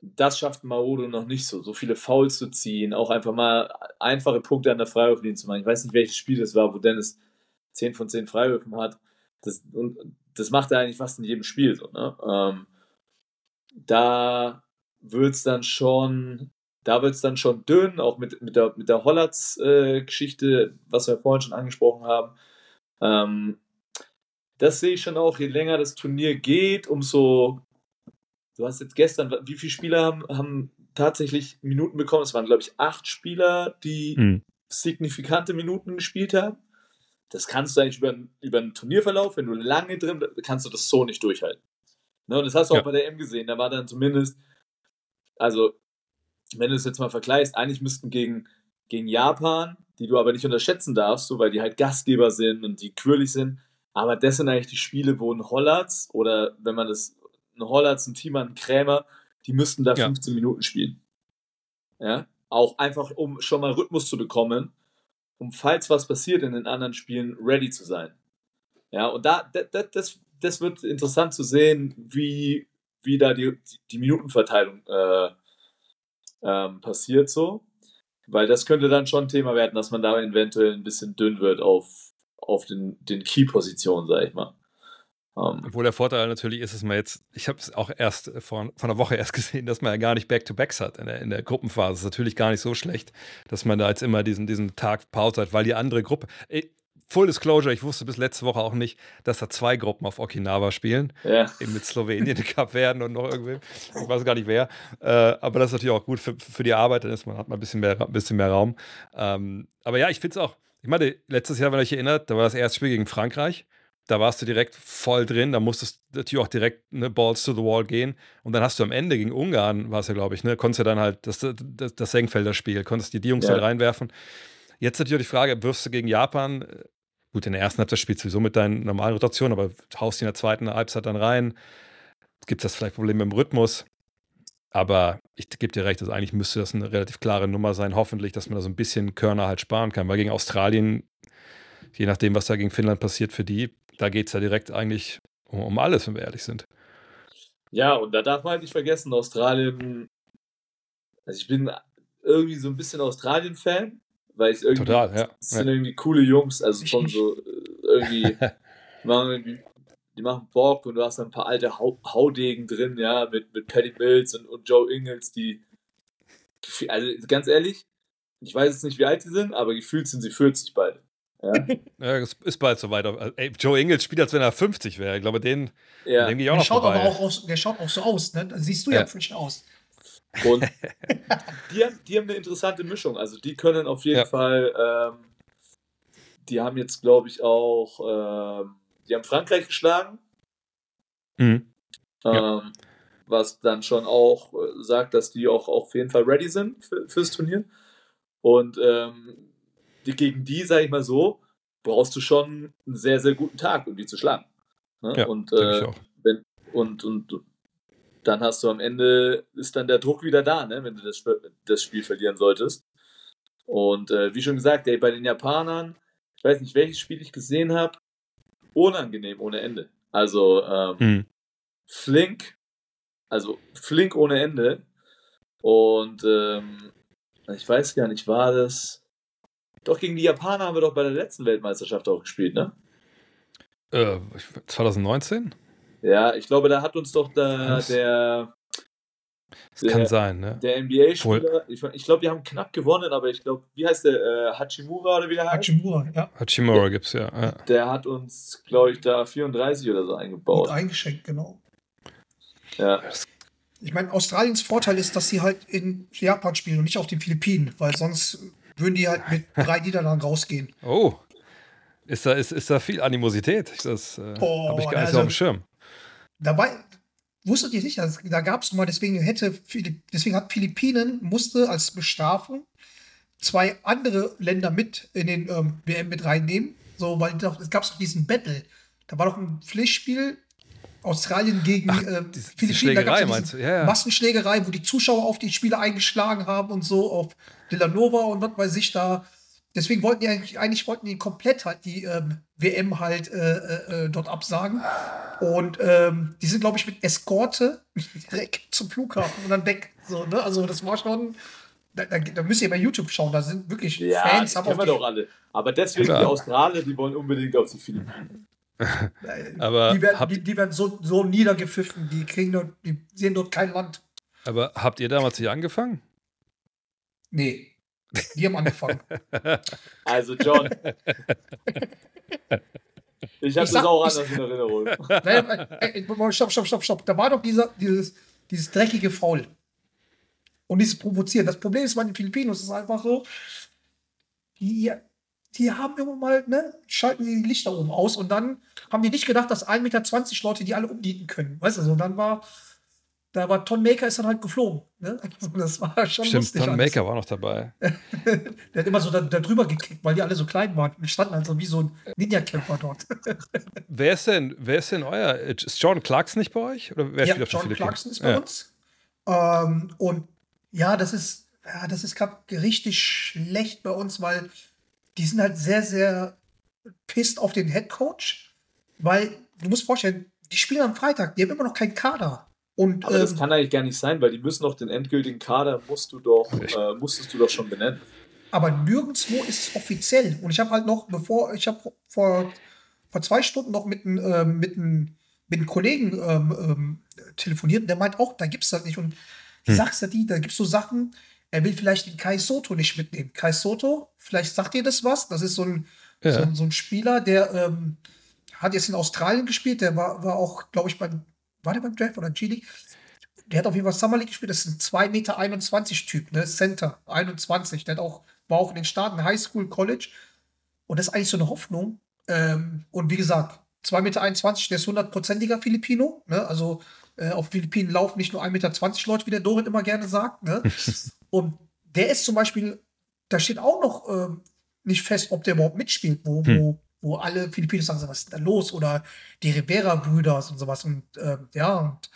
das schafft Maodo noch nicht so, so viele Fouls zu ziehen, auch einfach mal einfache Punkte an der Freiwurflinie zu machen. Ich weiß nicht, welches Spiel das war, wo Dennis 10 von 10 Freiwürfen hat. Das, und das macht er eigentlich fast in jedem Spiel so. Ne? Ähm, da wird es dann schon, da wird es dann schon dünn, auch mit, mit der, mit der Hollatz-Geschichte, was wir vorhin schon angesprochen haben. Ähm, das sehe ich schon auch, je länger das Turnier geht, umso du hast jetzt gestern, wie viele Spieler haben, haben tatsächlich Minuten bekommen? Es waren, glaube ich, acht Spieler, die Mhm. signifikante Minuten gespielt haben. Das kannst du eigentlich über, über einen Turnierverlauf, wenn du lange drin bist, kannst du das so nicht durchhalten. Ne, und das hast du Ja. auch bei der M gesehen. Da war dann zumindest, also, wenn du es jetzt mal vergleichst, eigentlich müssten gegen, gegen Japan, die du aber nicht unterschätzen darfst, so, weil die halt Gastgeber sind und die quirlig sind, aber das sind eigentlich die Spiele, wo ein Hollatz oder wenn man das ein Hollatz, ein Team, ein Krämer, die müssten da Ja. 15 Minuten spielen. Ja, auch einfach, um schon mal Rhythmus zu bekommen, um falls was passiert in den anderen Spielen ready zu sein. Ja, und da, das, das, das wird interessant zu sehen, wie, wie da die, die Minutenverteilung äh, ähm, passiert so. Weil das könnte dann schon Thema werden, dass man da eventuell ein bisschen dünn wird auf, auf den, den Key-Positionen, sag ich mal. Ähm, Obwohl der Vorteil natürlich ist, dass man jetzt, ich habe es auch erst vor, vor einer Woche erst gesehen, dass man ja gar nicht Back-to-Backs hat in der, in der Gruppenphase. Das ist natürlich gar nicht so schlecht, dass man da jetzt immer diesen, diesen Tag Pause hat, weil die andere Gruppe. Full Disclosure, ich wusste bis letzte Woche auch nicht, dass da zwei Gruppen auf Okinawa spielen. ja. Eben mit Slowenien, Cup werden und noch irgendwie. Ich weiß gar nicht wer. Äh, aber das ist natürlich auch gut für, für die Arbeit, dann ist man, hat man ein bisschen mehr, ein bisschen mehr Raum. Ähm, aber ja, ich finde es auch, Ich meine, letztes Jahr, wenn ihr euch erinnert, da war das erste Spiel gegen Frankreich. Da warst du direkt voll drin, da musstest du natürlich auch direkt ne, Balls to the Wall gehen. Und dann hast du am Ende gegen Ungarn, war es ja, glaube ich, ne, konntest du dann halt das, das, das Senkfelder Spiel, konntest die, die Jungs Ja. halt reinwerfen. Jetzt natürlich die Frage, wirfst du gegen Japan, äh, gut, in der ersten Halbzeit spielst du sowieso mit deinen normalen Rotationen, aber haust die in der zweiten Halbzeit dann rein. Gibt es das vielleicht Probleme im Rhythmus? Aber ich gebe dir recht, also eigentlich müsste das eine relativ klare Nummer sein. Hoffentlich, dass man da so ein bisschen Körner halt sparen kann. Weil gegen Australien, je nachdem, was da gegen Finnland passiert für die, da geht es ja direkt eigentlich um, um alles, wenn wir ehrlich sind. Ja, und da darf man halt nicht vergessen, Australien. Also ich bin irgendwie so ein bisschen Australien-Fan, weil ich irgendwie. Total, ja. Das sind irgendwie coole Jungs, also schon so äh, irgendwie. die machen irgendwie die machen Bock und du hast dann ein paar alte Hau Haudegen drin, ja, mit, mit Paddy Mills und, und Joe Ingles, die. Also ganz ehrlich, ich weiß jetzt nicht, wie alt sie sind, aber gefühlt sind sie 40 beide. Ja, Ja, es ist bald so weit. Also, Ey, Joe Ingles spielt, als wenn er 50 wäre. Ich glaube, den, ja. den gehe ich auch Der noch schaut vorbei. aber auch aus, der schaut auch so aus, ne? Da siehst du ja, Ja. frisch aus. Und die haben, die haben eine interessante Mischung. Also die können auf jeden Ja. Fall, ähm, die haben jetzt, glaube ich, auch, ähm, die haben Frankreich geschlagen, Mhm. Ja. ähm, was dann schon auch äh, sagt, dass die auch, auch auf jeden Fall ready sind für, fürs Turnier. Und ähm, die, gegen die, sage ich mal so, brauchst du schon einen sehr, sehr guten Tag, um die zu schlagen. Ne? Ja, und, denke ich äh, auch. wenn, und, und dann hast du am Ende, ist dann der Druck wieder da, ne, wenn du das, das Spiel verlieren solltest. Und äh, wie schon gesagt, ey, bei den Japanern, ich weiß nicht, welches Spiel ich gesehen habe, unangenehm ohne Ende. Also ähm, Mhm. flink, also flink ohne Ende. Und ähm, ich weiß gar nicht, war das. Doch gegen die Japaner haben wir doch bei der letzten Weltmeisterschaft auch gespielt, ne? Äh, 2019? Ja, ich glaube, da hat uns doch da Was? der, Das Der- kann sein, ne? der NBA-Spieler, ich, ich glaube, die haben knapp gewonnen, aber ich glaube, wie heißt der? Äh, Hachimura oder wie der heißt? Hachimura, ja. Hachimura gibt's ja. ja. Der hat uns, glaube ich, da 34 oder so Gut eingebaut. eingeschenkt, genau. Ja. Ich meine, Australiens Vorteil ist, dass sie halt in Japan spielen und nicht auf den Philippinen, weil sonst würden die halt mit drei Niederlagen rausgehen. Oh. Ist da, ist, ist da viel Animosität? Das äh, Oh, habe ich gar nicht also- so auf dem Schirm. Dabei wusstet ihr nicht, dass, da gab es mal, deswegen hätte Philipp- deswegen hat Philippinen musste als Bestrafung zwei andere Länder mit in den ähm, WM mit reinnehmen. So, weil doch, es gab doch diesen Battle. Da war doch ein Pflichtspiel Australien gegen diese- diese Philippinen. Da diesen du? Ja, ja. Massenschlägerei, wo die Zuschauer auf die Spieler eingeschlagen haben und so, auf Villanova und was weiß ich da. Deswegen wollten die eigentlich, eigentlich wollten die komplett halt die ähm, WM halt äh, äh, äh, dort absagen. Und ähm, die sind, glaube ich, mit Eskorte direkt zum Flughafen und dann weg. So, ne? Also das war schon. Da, da, da müsst ihr bei YouTube schauen, da sind wirklich Ja, Fans. das haben kennen wir die- doch alle. Aber deswegen Klar. die Australier, die wollen unbedingt auf die Philippinen. Aber die werden, habt- die, die werden so, so niedergepfiffen, die kriegen dort, die sehen dort kein Land. Aber habt ihr damals hier angefangen? Nee. Die haben angefangen. Also, John. ich habe das sag- auch ich- anders in Erinnerung. Nein, äh, äh, stopp, stopp, stopp, stopp. Da war doch dieser, dieses, dieses dreckige Foul. Und dieses Provozieren. Das Problem ist bei den Filipinos ist einfach so, die, die haben immer mal, ne, schalten die Lichter oben aus und dann haben die nicht gedacht, dass 1,20 Meter Leute die alle umnieten können. Weißt du, so, und dann war, da war Ton Maker ist dann halt geflogen. Ne? Das war schon Stimmt, lustig. Alles. Maker war noch dabei. Der hat immer so da, da drüber gekickt, weil die alle so klein waren. Wir standen also wie so ein Ninja-Kämpfer dort. Wer ist denn, wer ist denn euer? Ist Jordan Clarkson nicht bei euch? Oder wer ja, spielt auf John? Clarkson ist bei ja. uns. Ähm, und ja, das ist, ja, das ist gerade richtig schlecht bei uns, weil die sind halt sehr, sehr pisst auf den Head Coach, weil du musst vorstellen, die spielen am Freitag, die haben immer noch keinen Kader. Und Aber das ähm, kann eigentlich gar nicht sein, weil die müssen doch den endgültigen Kader, musst du doch, äh, musstest du doch schon benennen. aber nirgendwo ist es offiziell. Und ich habe halt noch, bevor, ich habe vor, vor zwei Stunden noch mit einem ähm, mit einem mit einem Kollegen ähm, ähm, telefoniert und der meint auch, da gibt es das nicht. Und ich sag's ja die, da gibt es so Sachen, er will vielleicht den Kai Soto nicht mitnehmen. Kai Soto, vielleicht sagt ihr das was? Das ist so ein, Ja. so, ein- so ein Spieler, der ähm, hat jetzt in Australien gespielt, der war, war auch, glaube ich, beim, war der beim Draft oder G-League? Der hat auf jeden Fall Summer League gespielt, das ist ein 2,21 Meter Typ, ne? Center, 21. Der hat auch, war auch in den Staaten High School, College. Und das ist eigentlich so eine Hoffnung. Ähm, und wie gesagt, 2,21 Meter, der ist hundertprozentiger Filipino. Ne? Also äh, auf Philippinen laufen nicht nur 1,20 Meter Leute, wie der Dorit immer gerne sagt. Ne? und der ist zum Beispiel, da steht auch noch ähm, nicht fest, ob der überhaupt mitspielt, wo, Hm. wo, wo alle Filipinos sagen, was ist da los? Oder die Rivera-Brüder und sowas. Und ähm, ja, und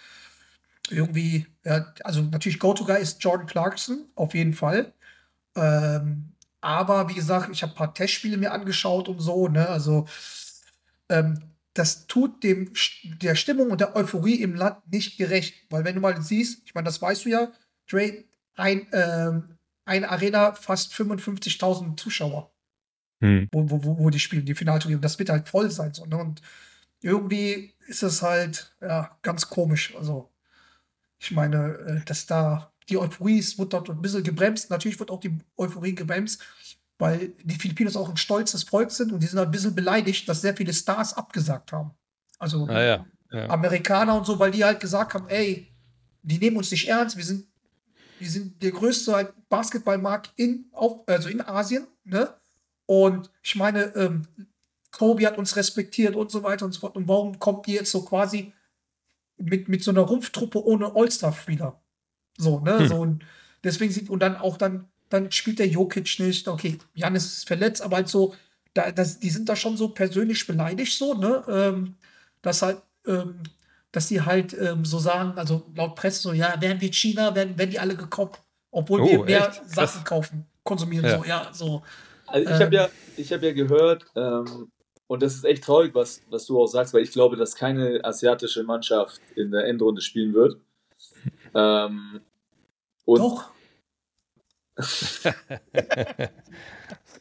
irgendwie, ja, also natürlich Go-To-Guy ist Jordan Clarkson, auf jeden Fall. Ähm, aber wie gesagt, ich habe ein paar Testspiele mir angeschaut und so, ne? Also ähm, das tut dem der Stimmung und der Euphorie im Land nicht gerecht. Weil wenn du mal siehst, ich meine, das weißt du ja, Dre, ein, ähm, eine Arena fast 55.000 Zuschauer, Hm. wo, wo, wo, die spielen, die Finalturniere. Das wird halt voll sein. So, ne? Und irgendwie ist es halt ja, ganz komisch. Also, ich meine, äh, dass da die Euphorie ist, wird dort ein bisschen gebremst. Natürlich wird auch die Euphorie gebremst, weil die Filipinos auch ein stolzes Volk sind und die sind ein bisschen beleidigt, dass sehr viele Stars abgesagt haben. Also Ah ja. ja. Amerikaner und so, weil die halt gesagt haben, ey, die nehmen uns nicht ernst, wir sind, wir sind der größte halt Basketballmarkt in, auf, also in Asien, ne? Und ich meine, ähm, Kobe hat uns respektiert und so weiter und so fort. Und warum kommt ihr jetzt so quasi mit, mit so einer Rumpftruppe ohne All-Star-Spieler? So, ne? Hm. So, und deswegen sieht, und dann auch dann, dann spielt der Jokic nicht. Okay, Janis ist verletzt, aber halt so, da, das, die sind da schon so persönlich beleidigt, so, ne? Ähm, dass halt, ähm, dass die halt ähm, so sagen, also laut Presse so, ja, wären wir China, wären, wären die alle gekauft, obwohl Oh, wir mehr echt? Sachen kaufen, konsumieren, Ja. so, ja, so. Also ich Ähm. habe ja, ich habe ja gehört, ähm, und das ist echt traurig, was, was du auch sagst, weil ich glaube, dass keine asiatische Mannschaft in der Endrunde spielen wird. Ähm, Doch,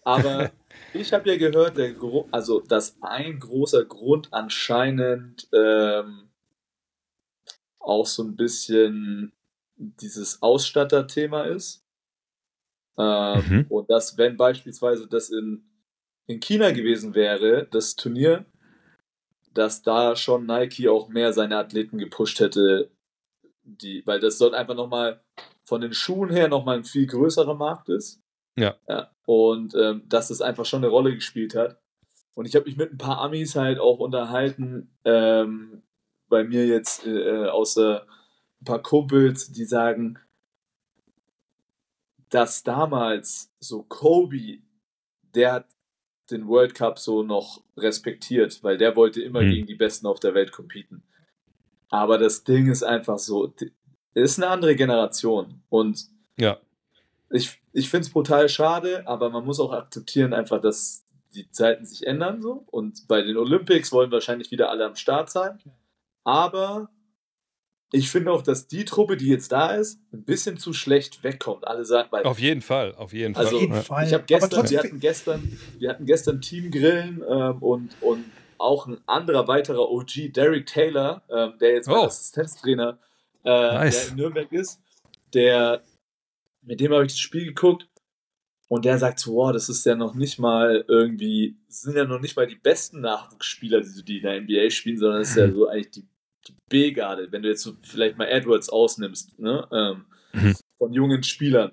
Aber ich habe ja gehört, also dass ein großer Grund anscheinend ähm, auch so ein bisschen dieses Ausstatterthema ist. Ähm, Mhm. Und dass, wenn beispielsweise das in, in China gewesen wäre, das Turnier, dass da schon Nike auch mehr seine Athleten gepusht hätte, die, weil das dort einfach nochmal von den Schuhen her nochmal ein viel größerer Markt ist. Ja. ja. Und ähm, dass das einfach schon eine Rolle gespielt hat. Und ich habe mich mit ein paar Amis halt auch unterhalten, ähm, bei mir jetzt äh, außer ein paar Kumpels, die sagen, dass damals so Kobe, der hat den World Cup so noch respektiert, weil der wollte immer Mhm. gegen die Besten auf der Welt competen. Aber das Ding ist einfach so, ist eine andere Generation. Und Ja. ich, ich finde es brutal schade, aber man muss auch akzeptieren einfach, dass die Zeiten sich ändern so. Und bei den Olympics wollen wahrscheinlich wieder alle am Start sein. Aber ich finde auch, dass die Truppe, die jetzt da ist, ein bisschen zu schlecht wegkommt. Alle sagen, weil Auf jeden Fall, auf jeden Also, jeden. Fall. ich habe gestern, wir hatten gestern, wir hatten gestern Teamgrillen ähm, und, und auch ein anderer weiterer OG, Derek Taylor, ähm, der jetzt mein Oh. Assistenztrainer, äh, Nice. der in Nürnberg ist, der, mit dem habe ich das Spiel geguckt und der sagt so, wow, das ist ja noch nicht mal irgendwie, das sind ja noch nicht mal die besten Nachwuchsspieler, die, die in der NBA spielen, sondern das ist ja so eigentlich die B-Garde, wenn du jetzt so vielleicht mal Edwards ausnimmst, ne, ähm, Mhm. von jungen Spielern.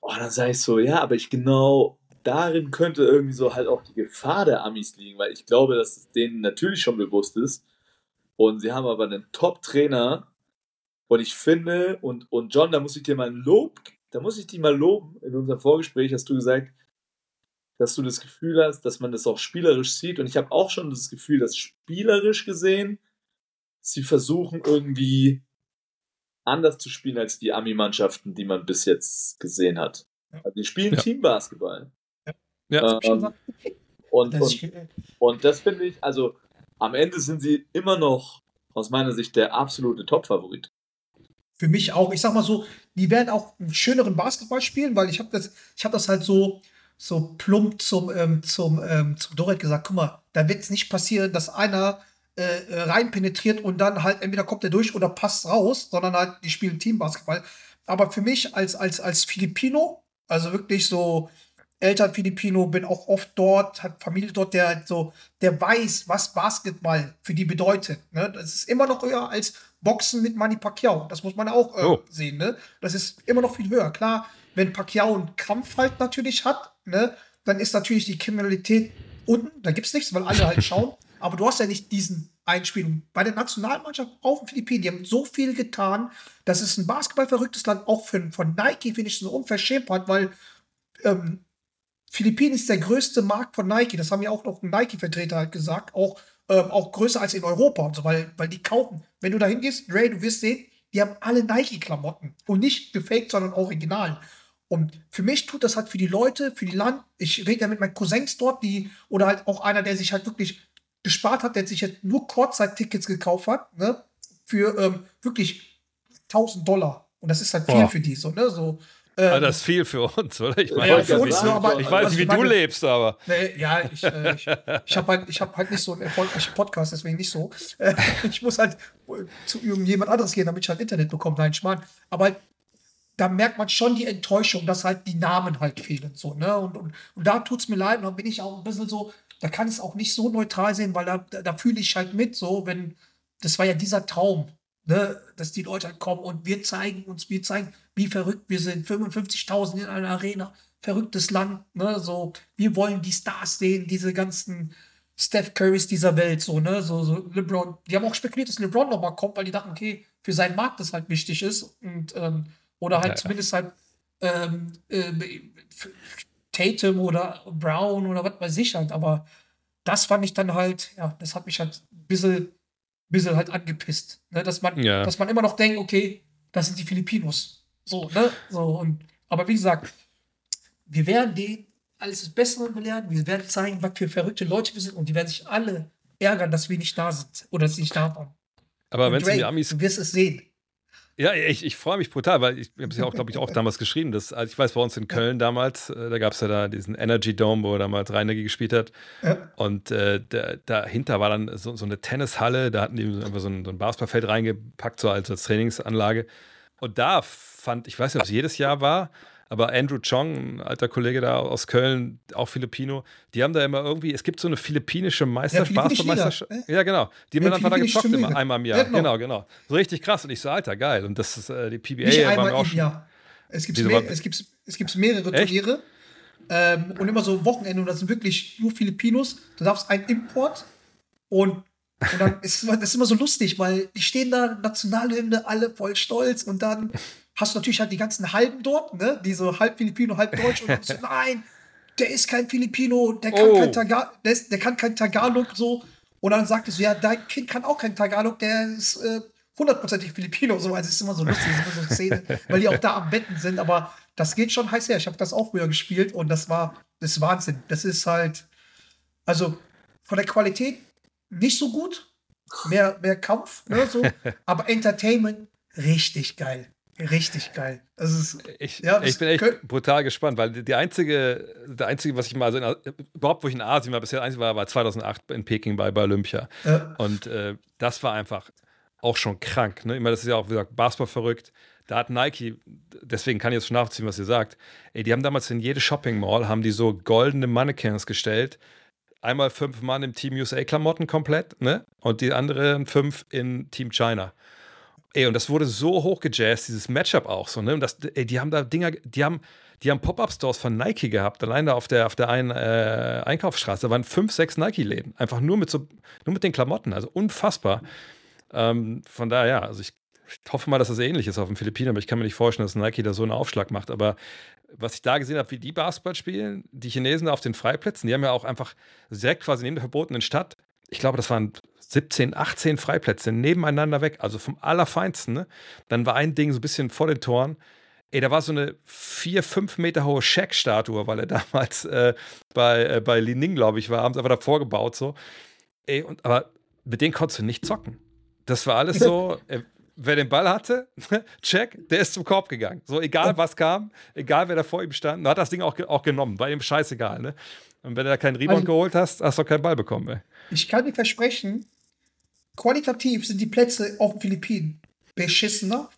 Oh, dann sage ich so, ja, aber ich genau darin könnte irgendwie so halt auch die Gefahr der Amis liegen, weil ich glaube, dass es denen natürlich schon bewusst ist. Und sie haben aber einen Top-Trainer. Und ich finde, und, und John, da muss ich dir mal ein Lob, da muss ich dich mal loben. In unserem Vorgespräch hast du gesagt, dass du das Gefühl hast, dass man das auch spielerisch sieht. Und ich habe auch schon das Gefühl, dass spielerisch gesehen sie versuchen irgendwie anders zu spielen als die Ami-Mannschaften, die man bis jetzt gesehen hat. Also die spielen Ja. Teambasketball. Ja. Ähm, und, Das und, und das finde ich, also am Ende sind sie immer noch aus meiner Sicht der absolute Top-Favorit. Für mich auch. Ich sag mal so, die werden auch einen schöneren Basketball spielen, weil ich habe das, ich habe das halt so, so plump zum, ähm, zum, ähm, zum Dorit gesagt, guck mal, da wird es nicht passieren, dass einer äh, äh, rein penetriert und dann halt entweder kommt er durch oder passt raus, sondern halt, die spielen Teambasketball. Aber für mich als, als, als Filipino, also wirklich so Eltern Filipino, bin auch oft dort, hat Familie dort, der halt so, der weiß, was Basketball für die bedeutet. Ne? Das ist immer noch höher als Boxen mit Manny Pacquiao. Das muss man auch äh, Oh. sehen. Ne? Das ist immer noch viel höher. Klar, wenn Pacquiao einen Kampf halt natürlich hat, ne? dann ist natürlich die Kriminalität unten, da gibt es nichts, weil alle halt schauen. Aber du hast ja nicht diesen Einspielung. Bei der Nationalmannschaft auf den Philippinen, die haben so viel getan. Das ist ein basketballverrücktes Land, auch für, von Nike finde ich es eine Unverschämtheit, weil ähm, Philippinen ist der größte Markt von Nike. Das haben ja auch noch Nike-Vertreter halt gesagt. Auch, ähm, auch größer als in Europa und so, weil, weil die kaufen. Wenn du da hingehst, Ray, du wirst sehen, die haben alle Nike-Klamotten. Und nicht gefaked, sondern original. Und für mich tut das halt für die Leute, für die Land. Ich rede ja mit meinen Cousins dort, die, oder halt auch einer, der sich halt wirklich gespart hat, der sich jetzt nur Kurzzeit-Tickets gekauft hat, ne, für ähm, wirklich 1000 Dollar. Und das ist halt viel Boah. für die, so, ne, so. Ähm, das ist viel für uns, oder? Ich, Ja, meine, ja, ich, für uns, sagen, ne, aber, ich weiß also nicht, wie du meine- lebst, aber. Nee, ja, ich, äh, ich, ich habe halt, ich hab halt nicht so einen erfolgreichen Podcast, deswegen nicht so. Äh, ich muss halt äh, zu jemand anderes gehen, damit ich halt Internet bekomme. Nein, Schmarrn. Aber halt, da merkt man schon die Enttäuschung, dass halt die Namen halt fehlen. So, ne? und, und, und da tut es mir leid. Und dann bin ich auch ein bisschen so, da kann es auch nicht so neutral sehen, weil da, da, fühle ich halt mit, so, wenn, das war ja dieser Traum, ne? dass die Leute halt kommen und wir zeigen uns, wir zeigen, wie verrückt wir sind. 55.000 in einer Arena, verrücktes Land, ne? so, wir wollen die Stars sehen, diese ganzen Steph Currys dieser Welt, so, ne, so, so LeBron. Die haben auch spekuliert, dass LeBron nochmal kommt, weil die dachten, okay, für seinen Markt das halt wichtig ist und, ähm, oder halt Ja. zumindest halt, ähm, f- Tatum oder Brown oder was weiß ich halt, aber das fand ich dann halt, ja, das hat mich halt ein bisschen, bisschen halt angepisst, ne, dass man, Ja. dass man immer noch denkt, okay, das sind die Filipinos, so, ne, so, und, aber wie gesagt, wir werden denen alles das Bessere belehren, wir werden zeigen, was für verrückte Leute wir sind und die werden sich alle ärgern, dass wir nicht da sind oder dass sie nicht da waren. Aber wenn es um die Amis du wirst es sehen. Ja, ich, ich freue mich brutal, weil ich habe es ja auch, glaube ich, auch damals geschrieben. Dass, also ich weiß, bei uns in Köln damals, äh, da gab es ja da diesen Energy Dome, wo damals Reinecke gespielt hat. Ja. Und äh, da, dahinter war dann so, so eine Tennishalle, da hatten die so einfach so ein, so ein Basketballfeld reingepackt, so als, als Trainingsanlage. Und da fand, ich weiß nicht, ob es jedes Jahr war, aber Andrew Chong, ein alter Kollege da aus Köln, auch Filipino, die haben da immer irgendwie, es gibt so eine philippinische Meisterschaft, Liga, Basketballmeisterschaft. ne? Ja, genau. Die haben Ja, dann einfach da gezockt immer einmal im Jahr. Ja, genau. genau, genau. So richtig krass. Und ich so, Alter, geil. Und das ist äh, die PBA Nicht einmal mir auch im schon. Jahr. Es gibt, mehr, es gibt, es gibt mehrere Echt? Turniere ähm, und immer so Wochenende und das sind wirklich nur Filipinos. Du darfst einen Import und, und dann ist das ist immer so lustig, weil die stehen da, Nationalhymne, alle voll stolz und dann hast du natürlich halt die ganzen Halben dort, ne? die so halb Filipino, halb Deutsch und so, nein, der ist kein Filipino, der kann Oh. kein Tagalog, der, ist, der kann kein Tagalog so. Und dann sagt es so, ja, dein Kind kann auch kein Tagalog, der ist äh, hundertprozentig Filipino. So, also es ist immer so lustig, immer so Szene, weil die auch da am Betten sind. Aber das geht schon heiß her. Ich habe das auch früher gespielt und das war das ist Wahnsinn. Das ist halt, also von der Qualität nicht so gut, mehr, mehr Kampf, ne, so, aber Entertainment richtig geil. Richtig geil. Das ist, Ich, Ja, ich bin echt brutal gespannt, weil die, einzige, der einzige, was ich mal so in, überhaupt, wo ich in Asien war, bisher einzige war, war 2008 in Peking bei, bei Olympia. äh, Und äh, das war einfach auch schon krank. Ne? Immer, das ist ja auch, wie gesagt, Basketball verrückt. Da hat Nike, deswegen kann ich jetzt schon nachvollziehen, was ihr sagt. Ey, die haben damals in jede Shopping Mall, haben die so goldene Mannequins gestellt. Einmal fünf Mann im Team USA-Klamotten komplett, ne? Und die anderen fünf in Team China. Ey, und das wurde so hochgejazzt, dieses Matchup auch so, ne? Und das, ey, die haben da Dinger, die haben, die haben Pop-Up-Stores von Nike gehabt, allein da auf der, auf der einen äh, Einkaufsstraße. Da waren fünf, sechs Nike-Läden. Einfach nur mit so, nur mit den Klamotten. Also unfassbar. Ähm, von daher, ja, also ich, ich hoffe mal, dass das ähnlich ist auf den Philippinen, aber ich kann mir nicht vorstellen, dass Nike da so einen Aufschlag macht. Aber was ich da gesehen habe, wie die Basketball spielen, die Chinesen auf den Freiplätzen, die haben ja auch einfach direkt quasi neben der verbotenen Stadt, ich glaube, das waren 17, 18 Freiplätze nebeneinander weg, also vom Allerfeinsten. Ne? Dann war ein Ding so ein bisschen vor den Toren. Ey, da war so eine vier, fünf Meter hohe Shaq-Statue, weil er damals äh, bei, äh, bei Li Ning, glaube ich, war, haben sie einfach davor gebaut so. Ey, und, aber mit denen konntest du nicht zocken. Das war alles so, äh, wer den Ball hatte, check, der ist zum Korb gegangen. So, egal was kam, egal wer da vor ihm stand, hat das Ding auch, auch genommen, war ihm scheißegal. Ne? Und wenn du da keinen Rebound Also- geholt hast, hast du auch keinen Ball bekommen. Ey. Ich kann dir versprechen, qualitativ sind die Plätze auf den Philippinen beschissener,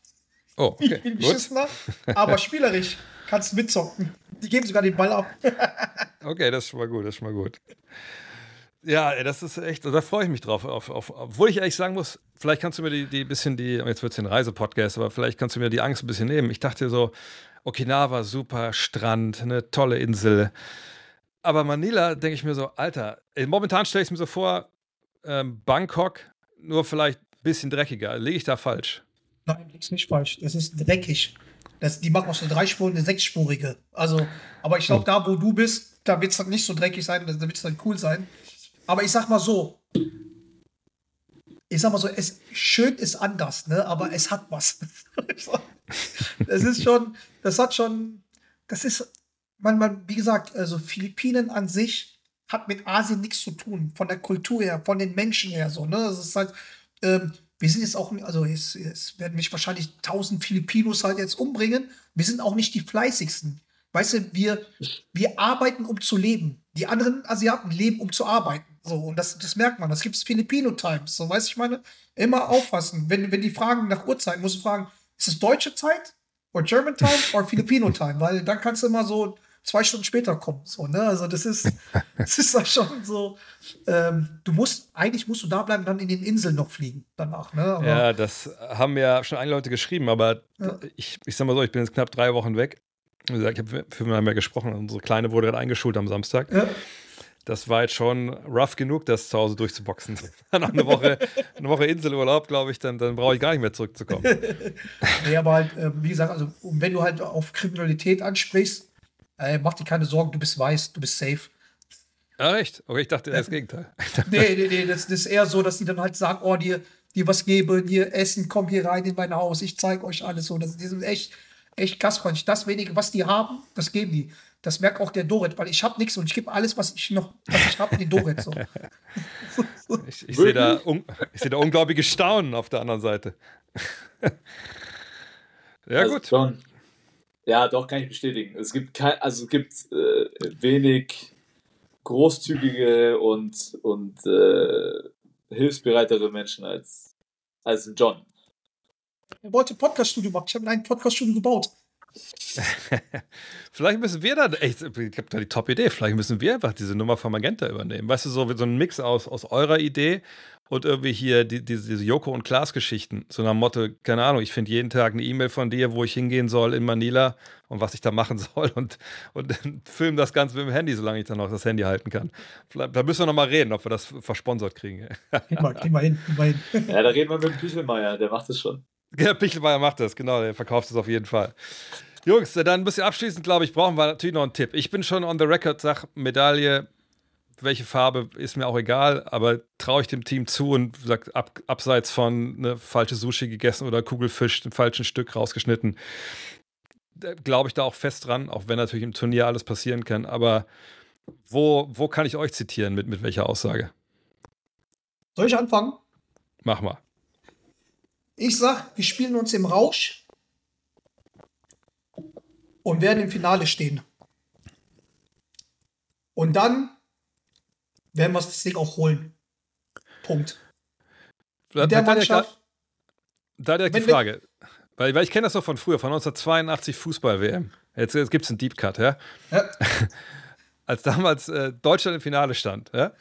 Oh, okay. viel beschissener, aber spielerisch kannst du mitzocken. Die geben sogar den Ball ab. Okay, das ist schon mal gut, das ist schon mal gut. Ja, das ist echt, da freue ich mich drauf. Auf, auf, obwohl ich ehrlich sagen muss, vielleicht kannst du mir die, die bisschen die, jetzt wird es ein Reisepodcast, aber vielleicht kannst du mir die Angst ein bisschen nehmen. Ich dachte so, Okinawa, super, Strand, eine tolle Insel. aber Manila denke ich mir so, Alter, momentan stelle ich es mir so vor, ähm, Bangkok, nur vielleicht ein bisschen dreckiger. Lege ich da falsch? Nein, liegst nicht falsch. Das ist dreckig. Das, die machen aus einer dreispurigen eine sechsspurige. Also, aber ich glaube, da wo du bist, da wird es dann nicht so dreckig sein, da wird es dann cool sein. Aber ich sag mal so, ich sag mal so, es schön ist anders, ne? Aber es hat was. Es ist schon, das hat schon, das ist, man, man, wie gesagt, also Philippinen an sich hat mit Asien nichts zu tun, von der Kultur her, von den Menschen her, so, ne? Das ist halt, ähm, wir sind jetzt auch, also es, es werden mich wahrscheinlich tausend Filipinos halt jetzt umbringen. Wir sind auch nicht die fleißigsten. Weißt du, wir, wir arbeiten, um zu leben. Die anderen Asiaten leben, um zu arbeiten. So, und das, das merkt man. Das gibt es Filipino-Times. So, weißt du, ich meine, immer aufpassen. Wenn, wenn die fragen nach Uhrzeit, musst du fragen, ist es deutsche Zeit? Oder German Time? Oder Filipino Time? Weil dann kannst du immer so zwei Stunden später kommen. So, ne? Also das ist, das ist da schon so. Ähm, du musst, eigentlich musst du da bleiben, dann in den Inseln noch fliegen danach. Ne? Aber, ja, das haben ja schon einige Leute geschrieben, aber Ja. ich, ich sag mal so, ich bin jetzt knapp drei Wochen weg. Wie gesagt, ich habe für mehr gesprochen. Unsere Kleine wurde gerade eingeschult am Samstag. Ja. Das war jetzt schon rough genug, das zu Hause durchzuboxen. Nach eine Woche, eine Woche Inselurlaub, glaube ich, dann, dann brauche ich gar nicht mehr zurückzukommen. Nee, aber halt, äh, wie gesagt, also wenn du halt auf Kriminalität ansprichst, äh, mach dir keine Sorgen, du bist weiß, du bist safe. Ah, echt? Okay, ich dachte das Gegenteil. Nee, nee, nee, das, das ist eher so, dass die dann halt sagen, oh, dir, dir was geben, hier Essen, komm hier rein in mein Haus, ich zeige euch alles so. Das, die sind echt, echt gastfreundlich. Das wenige, was die haben, das geben die. Das merkt auch der Dorit, weil ich habe nichts und ich gebe alles, was ich noch, was ich habe, den Dorit. So. Ich, ich sehe da, un, ich seh da unglaubliches Staunen auf der anderen Seite. ja, also gut. Schon. Ja, doch, kann ich bestätigen. Es gibt kein, also es gibt äh, wenig großzügige und, und äh, hilfsbereitere Menschen als, als John. Er wollte ein Podcaststudio machen. Ich habe ein Podcaststudio gebaut. Vielleicht müssen wir dann, echt, ich habe da die Top-Idee, vielleicht müssen wir einfach diese Nummer von Magenta übernehmen. Weißt du, so, so ein Mix aus, aus eurer Idee und irgendwie hier die, diese, diese Joko und Klaas-Geschichten. So nach dem Motto, keine Ahnung, ich finde jeden Tag eine E-Mail von dir, wo ich hingehen soll in Manila und was ich da machen soll und, und film das Ganze mit dem Handy, solange ich dann noch das Handy halten kann. Vielleicht, da müssen wir noch mal reden, ob wir das versponsert kriegen. Geh mal, geh mal hin, geh mal hin. Ja, da reden wir mit dem Pichelmeier, der macht es schon. Ja, Pichelmeier macht das, genau, der verkauft es auf jeden Fall. Jungs, dann ein bisschen abschließend, glaube ich, brauchen wir natürlich noch einen Tipp. Ich bin schon on the record, sag Medaille, welche Farbe ist mir auch egal, aber traue ich dem Team zu und sag, ab, abseits von eine falsche Sushi gegessen oder Kugelfisch, ein falschen Stück rausgeschnitten, glaube ich da auch fest dran, auch wenn natürlich im Turnier alles passieren kann. Aber wo, wo kann ich euch zitieren, mit, mit welcher Aussage? Soll ich anfangen? Mach mal. Ich sag, wir spielen uns im Rausch und werden im Finale stehen. Und dann werden wir das Ding auch holen. Punkt. Da, Der da, da, Mannschaft, da direkt die Wenn Frage. Weil, weil ich kenne das noch von früher, von 1982 Fußball-WM. Jetzt, jetzt gibt es einen Deep Cut, ja? ja, als damals äh, Deutschland im Finale stand, ja,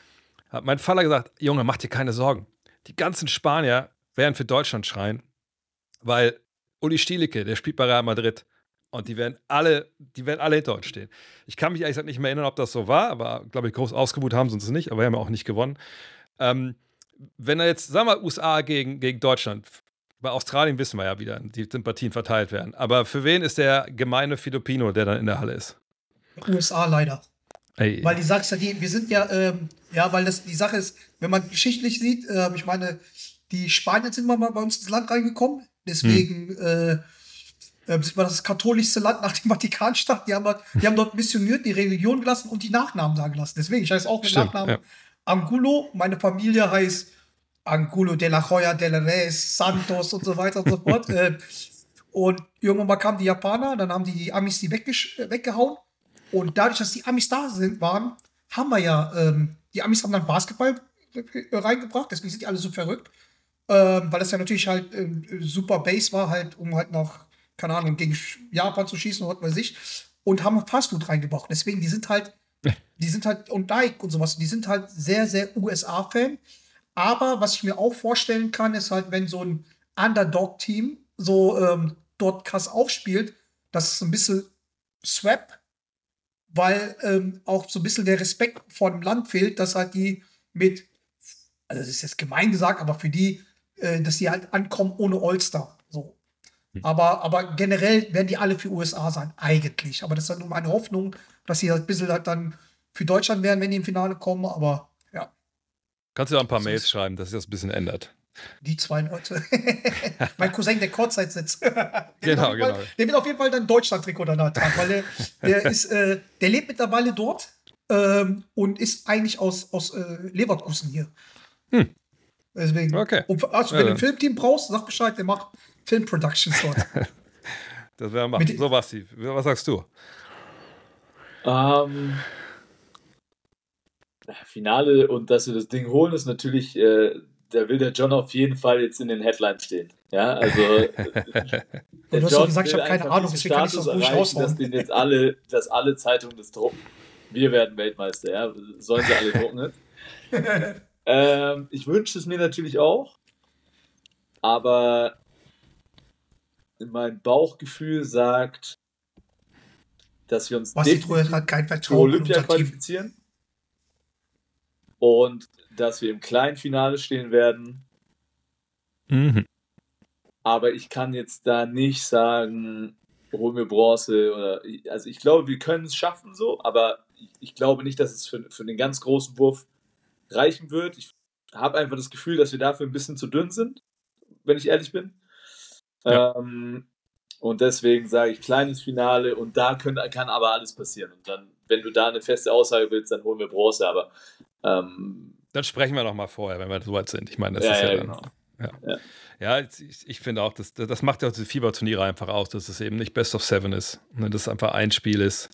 hat mein Vater gesagt: Junge, mach dir keine Sorgen. Die ganzen Spanier werden für Deutschland schreien, weil Uli Stielicke, der spielt bei Real Madrid. Und die werden alle, die werden alle hinter uns stehen. Ich kann mich ehrlich gesagt nicht mehr erinnern, ob das so war, aber glaube ich, groß ausgebucht haben sie uns nicht, aber wir haben ja auch nicht gewonnen. Ähm, wenn er jetzt, sagen wir mal, USA gegen, gegen Deutschland, bei Australien wissen wir ja wieder, die Sympathien verteilt werden. Aber für wen ist der gemeine Filipino, der dann in der Halle ist? USA leider. Ey, Weil die sagst ja, die, wir sind ja, ähm, ja, weil das die Sache ist, wenn man geschichtlich sieht, ähm, ich meine, die Spanier sind mal bei uns ins Land reingekommen, deswegen äh, äh, sind wir das katholischste Land nach dem Vatikanstaat. Die haben, dort- die haben dort missioniert, die Religion gelassen und die Nachnamen da gelassen. Deswegen, ich heiße auch mit Stimmt, Nachnamen ja. Angulo. Meine Familie heißt Angulo de la Joya de la Reyes, Santos und so weiter und so fort. äh, und irgendwann mal kamen die Japaner, dann haben die, die Amis die äh, weggehauen. Und dadurch, dass die Amis da sind, waren, haben wir ja, ähm, die Amis haben dann Basketball äh, reingebracht, deswegen sind die alle so verrückt. Ähm, weil das ja natürlich halt ähm, super Base war, halt, um halt nach, keine Ahnung, gegen Japan zu schießen und was weiß ich. Und haben Fastfood reingebracht. Deswegen, die sind halt, die sind halt, und Nike und sowas, die sind halt sehr, sehr USA-Fan. Aber was ich mir auch vorstellen kann, ist halt, wenn so ein Underdog-Team so ähm, dort krass aufspielt, dass es ein bisschen Swap weil ähm, auch so ein bisschen der Respekt vor dem Land fehlt, dass halt die mit, also das ist jetzt gemein gesagt, aber für die, äh, dass die halt ankommen ohne All-Star. So. Aber, aber generell werden die alle für USA sein, eigentlich. Aber das ist dann nur meine Hoffnung, dass sie halt ein bisschen halt dann für Deutschland werden, wenn die im Finale kommen. Aber ja, Kannst du auch ein paar Mails schreiben, dass sich das ein bisschen ändert. die zwei Leute. mein Cousin, der Kurzzeit sitzt. Genau, jeden Fall- genau. Der wird auf jeden Fall dann Deutschland-Trikot danach tragen, weil der, der ist, äh, der lebt mittlerweile dort ähm, und ist eigentlich aus, aus äh, Leverkusen hier. Deswegen. Okay. Und, also, Ja, wenn du dann. ein Filmteam brauchst, sag Bescheid, der macht Filmproductions dort. Das wäre machen. Mit- So, Basti, was sagst du? Ähm, Finale und dass wir das Ding holen, ist natürlich, äh, da will der John auf jeden Fall jetzt in den Headlines stehen. Ja, also. du hast doch gesagt, ich habe keine Ahnung, deswegen kann ich das ruhig raushauen. Dass den jetzt alle, dass alle Zeitungen das drucken. Wir werden Weltmeister, ja. Sollen sie alle drucken ähm, ich wünsche es mir natürlich auch, aber mein Bauchgefühl sagt, dass wir uns definitiv kein für Olympia qualifizieren und dass wir im kleinen Finale stehen werden. Mhm. Aber ich kann jetzt da nicht sagen, holen wir Bronze oder also ich glaube, wir können es schaffen so, aber ich, ich glaube nicht, dass es für, für den ganz großen Wurf reichen wird. Ich habe einfach das Gefühl, dass wir dafür ein bisschen zu dünn sind, wenn ich ehrlich bin. Ja. Ähm, und deswegen sage ich kleines Finale und da können, kann aber alles passieren. Und dann, wenn du da eine feste Aussage willst, dann holen wir Bronze. Aber ähm, Dann sprechen wir noch mal vorher, wenn wir so weit sind. Ich meine, das Ja, ist ja, ja, dann. genau. Ja, Ja. ja ich, ich finde auch, das, das macht ja auch diese Fieberturniere einfach aus, dass es eben nicht Best of Seven ist, ne, dass es einfach ein Spiel ist.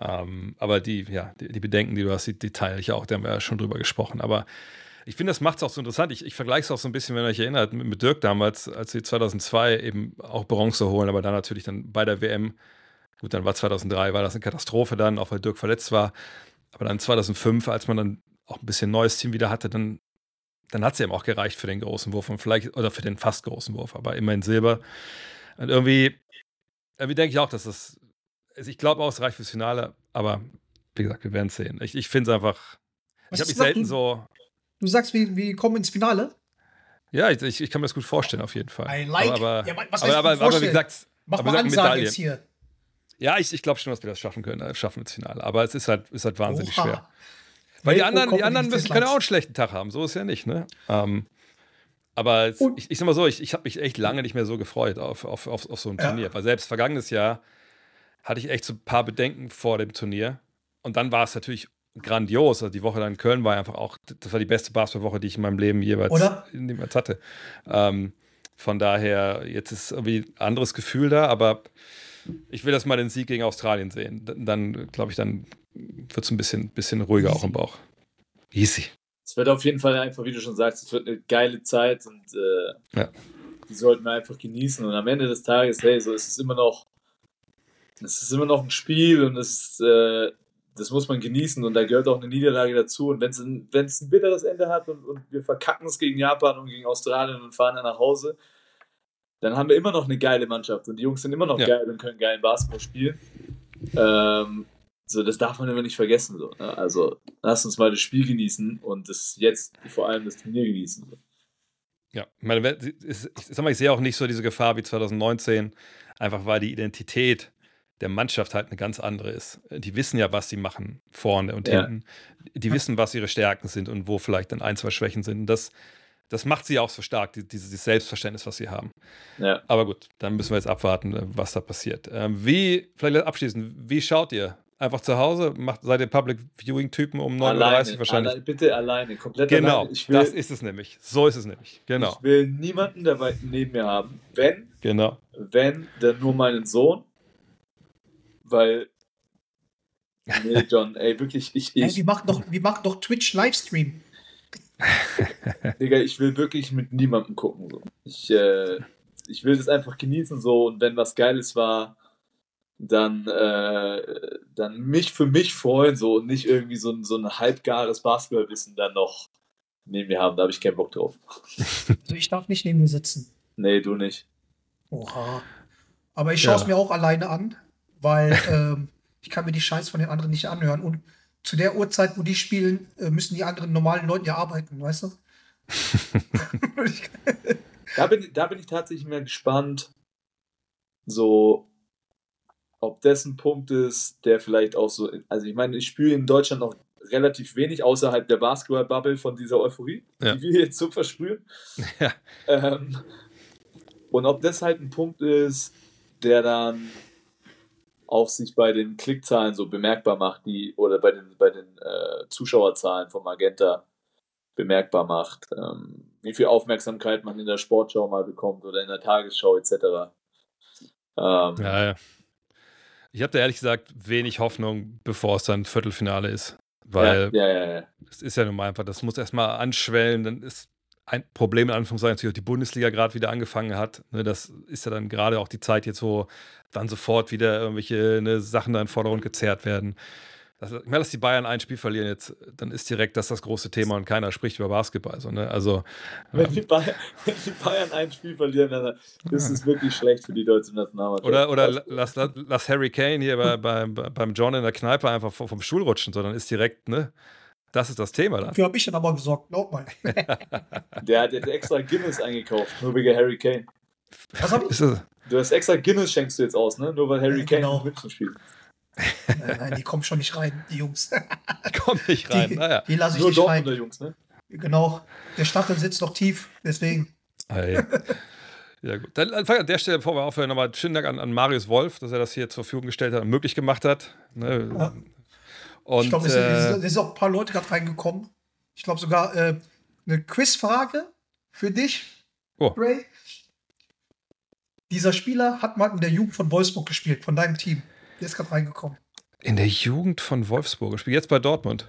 Ähm, aber die, ja, die, die Bedenken, die du hast, die, die teile ich auch, da haben wir ja schon drüber gesprochen. Aber ich finde, das macht es auch so interessant. Ich, ich vergleiche es auch so ein bisschen, wenn ihr euch erinnert, mit, mit Dirk damals, als sie 2002 eben auch Bronze holen, aber dann natürlich dann bei der WM, gut, dann war 2003, war das eine Katastrophe dann, auch weil Dirk verletzt war. Aber dann 2005, als man dann auch ein bisschen neues Team wieder hatte, dann, dann hat es eben auch gereicht für den großen Wurf und vielleicht, oder für den fast großen Wurf, aber immerhin Silber. Und irgendwie, irgendwie denke ich auch, dass das, also ich glaube auch, es reicht fürs Finale, aber wie gesagt, wir werden es sehen. Ich, ich finde es einfach, ich habe mich selten so, Du sagst, wir, wir kommen ins Finale? ja, ich, ich, ich kann mir das gut vorstellen, auf jeden Fall. I like. Aber, aber, Ja, was aber, aber, aber wie gesagt, Mach aber mal Ansage jetzt hier. Ja, ich, ich glaube schon, dass wir das schaffen können, äh, schaffen ins Finale. Aber es ist halt, ist halt wahnsinnig Oha. schwer. Weil die anderen, die anderen müssen können auch einen schlechten Tag haben. So ist ja nicht, ne? Ähm, aber es, ich, ich sag mal so, ich, ich habe mich echt lange nicht mehr so gefreut auf, auf, auf, auf so ein Ja. Turnier. Weil selbst vergangenes Jahr hatte ich echt so ein paar Bedenken vor dem Turnier. Und dann war es natürlich grandios. Also die Woche dann in Köln war einfach auch, das war die beste Basketballwoche, die ich in meinem Leben jeweils, jeweils hatte. Ähm, von daher, jetzt ist irgendwie ein anderes Gefühl da, aber ich will das mal den Sieg gegen Australien sehen. Dann, glaube ich, dann wird es ein bisschen, bisschen ruhiger auch im Bauch. Easy. es wird auf jeden Fall einfach, wie du schon sagst, es wird eine geile Zeit und äh, Ja. die sollten wir einfach genießen. Und am Ende des Tages, hey, so ist es immer noch, es ist immer noch ein Spiel und es ist, äh, das muss man genießen und da gehört auch eine Niederlage dazu. Und wenn es ein, ein bitteres Ende hat und, und wir verkacken es gegen Japan und gegen Australien und fahren dann nach Hause, dann haben wir immer noch eine geile Mannschaft und die Jungs sind immer noch Ja. geil und können geilen Basketball spielen. Ähm, so, das darf man immer nicht vergessen. So, ne? Also, lass uns mal das Spiel genießen und das jetzt vor allem das Turnier genießen. So. Ja, meine, ich, sag mal, ich sehe auch nicht so diese Gefahr wie 2019, einfach weil die Identität der Mannschaft halt eine ganz andere ist. Die wissen ja, was sie machen vorne und Ja. hinten. Die wissen, was ihre Stärken sind und wo vielleicht dann ein, zwei Schwächen sind. Und das, das macht sie auch so stark, die, dieses Selbstverständnis, was sie haben. Ja. Aber gut, dann müssen wir jetzt abwarten, was da passiert. Ähm, wie, vielleicht abschließend, wie schaut ihr? Einfach zu Hause? Macht, seid ihr Public Viewing-Typen um 9.30 Uhr wahrscheinlich? alle, bitte alleine, komplett Genau, alleine. Will, das ist es nämlich. So ist es nämlich. Genau, ich will niemanden dabei neben mir haben. Wenn, genau. wenn, dann nur meinen Sohn. Weil. Nee, John, ey, wirklich, ich, Ey, ich, wir machen doch, wir machen doch Twitch-Livestream. Digga, ich will wirklich mit niemandem gucken. So. Ich, äh, ich will das einfach genießen so und wenn was Geiles war, dann, äh, dann mich für mich freuen so und nicht irgendwie so ein, so ein halbgares Basketballwissen dann noch neben mir haben. Da habe ich keinen Bock drauf. Also ich darf nicht neben mir sitzen. Nee, du nicht. Oha. Aber ich schaue es Ja. mir auch alleine an, weil ähm, Ich kann mir die Scheiß von den anderen nicht anhören. Und zu der Uhrzeit, wo die spielen, äh, müssen die anderen normalen Leuten ja arbeiten, weißt du? Da bin, da bin ich tatsächlich mehr gespannt, so, ob das ein Punkt ist, der vielleicht auch so, also ich meine, ich spüre in Deutschland noch relativ wenig außerhalb der Basketball-Bubble von dieser Euphorie, Ja. die wir jetzt so versprühen. Ja. Ähm, und ob das halt ein Punkt ist, der dann auch sich bei den Klickzahlen so bemerkbar macht, die oder bei den, bei den äh, Zuschauerzahlen vom Magenta bemerkbar macht, ähm, wie viel Aufmerksamkeit man in der Sportschau mal bekommt oder in der Tagesschau etc. Ähm, Ja, ja. Ich habe da ehrlich gesagt wenig Hoffnung, bevor es dann Viertelfinale ist. Weil ja, ja, ja, es ist ja nun mal einfach, das muss erstmal anschwellen, dann ist ein Problem in Anführungszeichen natürlich auch die Bundesliga gerade wieder angefangen hat. Ne, das ist ja dann gerade auch die Zeit jetzt, wo dann sofort wieder irgendwelche ne, Sachen da in den Vordergrund gezerrt werden. Das, ich meine, dass die Bayern ein Spiel verlieren jetzt, dann ist direkt das das große Thema und keiner spricht über Basketball. So, ne? Also Wenn, die Bayern, wenn die Bayern ein Spiel verlieren, dann ist es wirklich schlecht für die deutsche Nationalmannschaft. Oder, oder lass, lass, lass Harry Kane hier bei, bei, beim John in der Kneipe einfach vom, vom Stuhl rutschen, sondern ist direkt, ne? Das ist das Thema dann. Dafür habe ich dann aber gesorgt, glaub mal. Der hat jetzt extra Guinness eingekauft, nur wegen Harry Kane. Was habe ich? Du hast extra Guinness schenkst du jetzt aus, ne? Nur weil Harry Ja, Kane genau. in München spielt. Äh, nein, die kommen schon nicht rein, die Jungs. kommt nicht rein. Die, Naja. die lasse ich Nur nicht rein. Dortmunder Jungs, ne? Genau. Der Stachel sitzt noch tief, deswegen. Hey. Ja, gut. Dann dann an der Stelle, bevor wir aufhören, nochmal schönen Dank an, an Marius Wolf, dass er das hier zur Verfügung gestellt hat und möglich gemacht hat. Ne? Ja. Und ich glaube, es, äh, sind- es sind auch ein paar Leute gerade reingekommen. Ich glaube sogar äh, eine Quizfrage für dich, Oh. Ray. Dieser Spieler hat mal in der Jugend von Wolfsburg gespielt, von deinem Team. Der ist gerade reingekommen. in der Jugend von Wolfsburg, spielt jetzt bei Dortmund.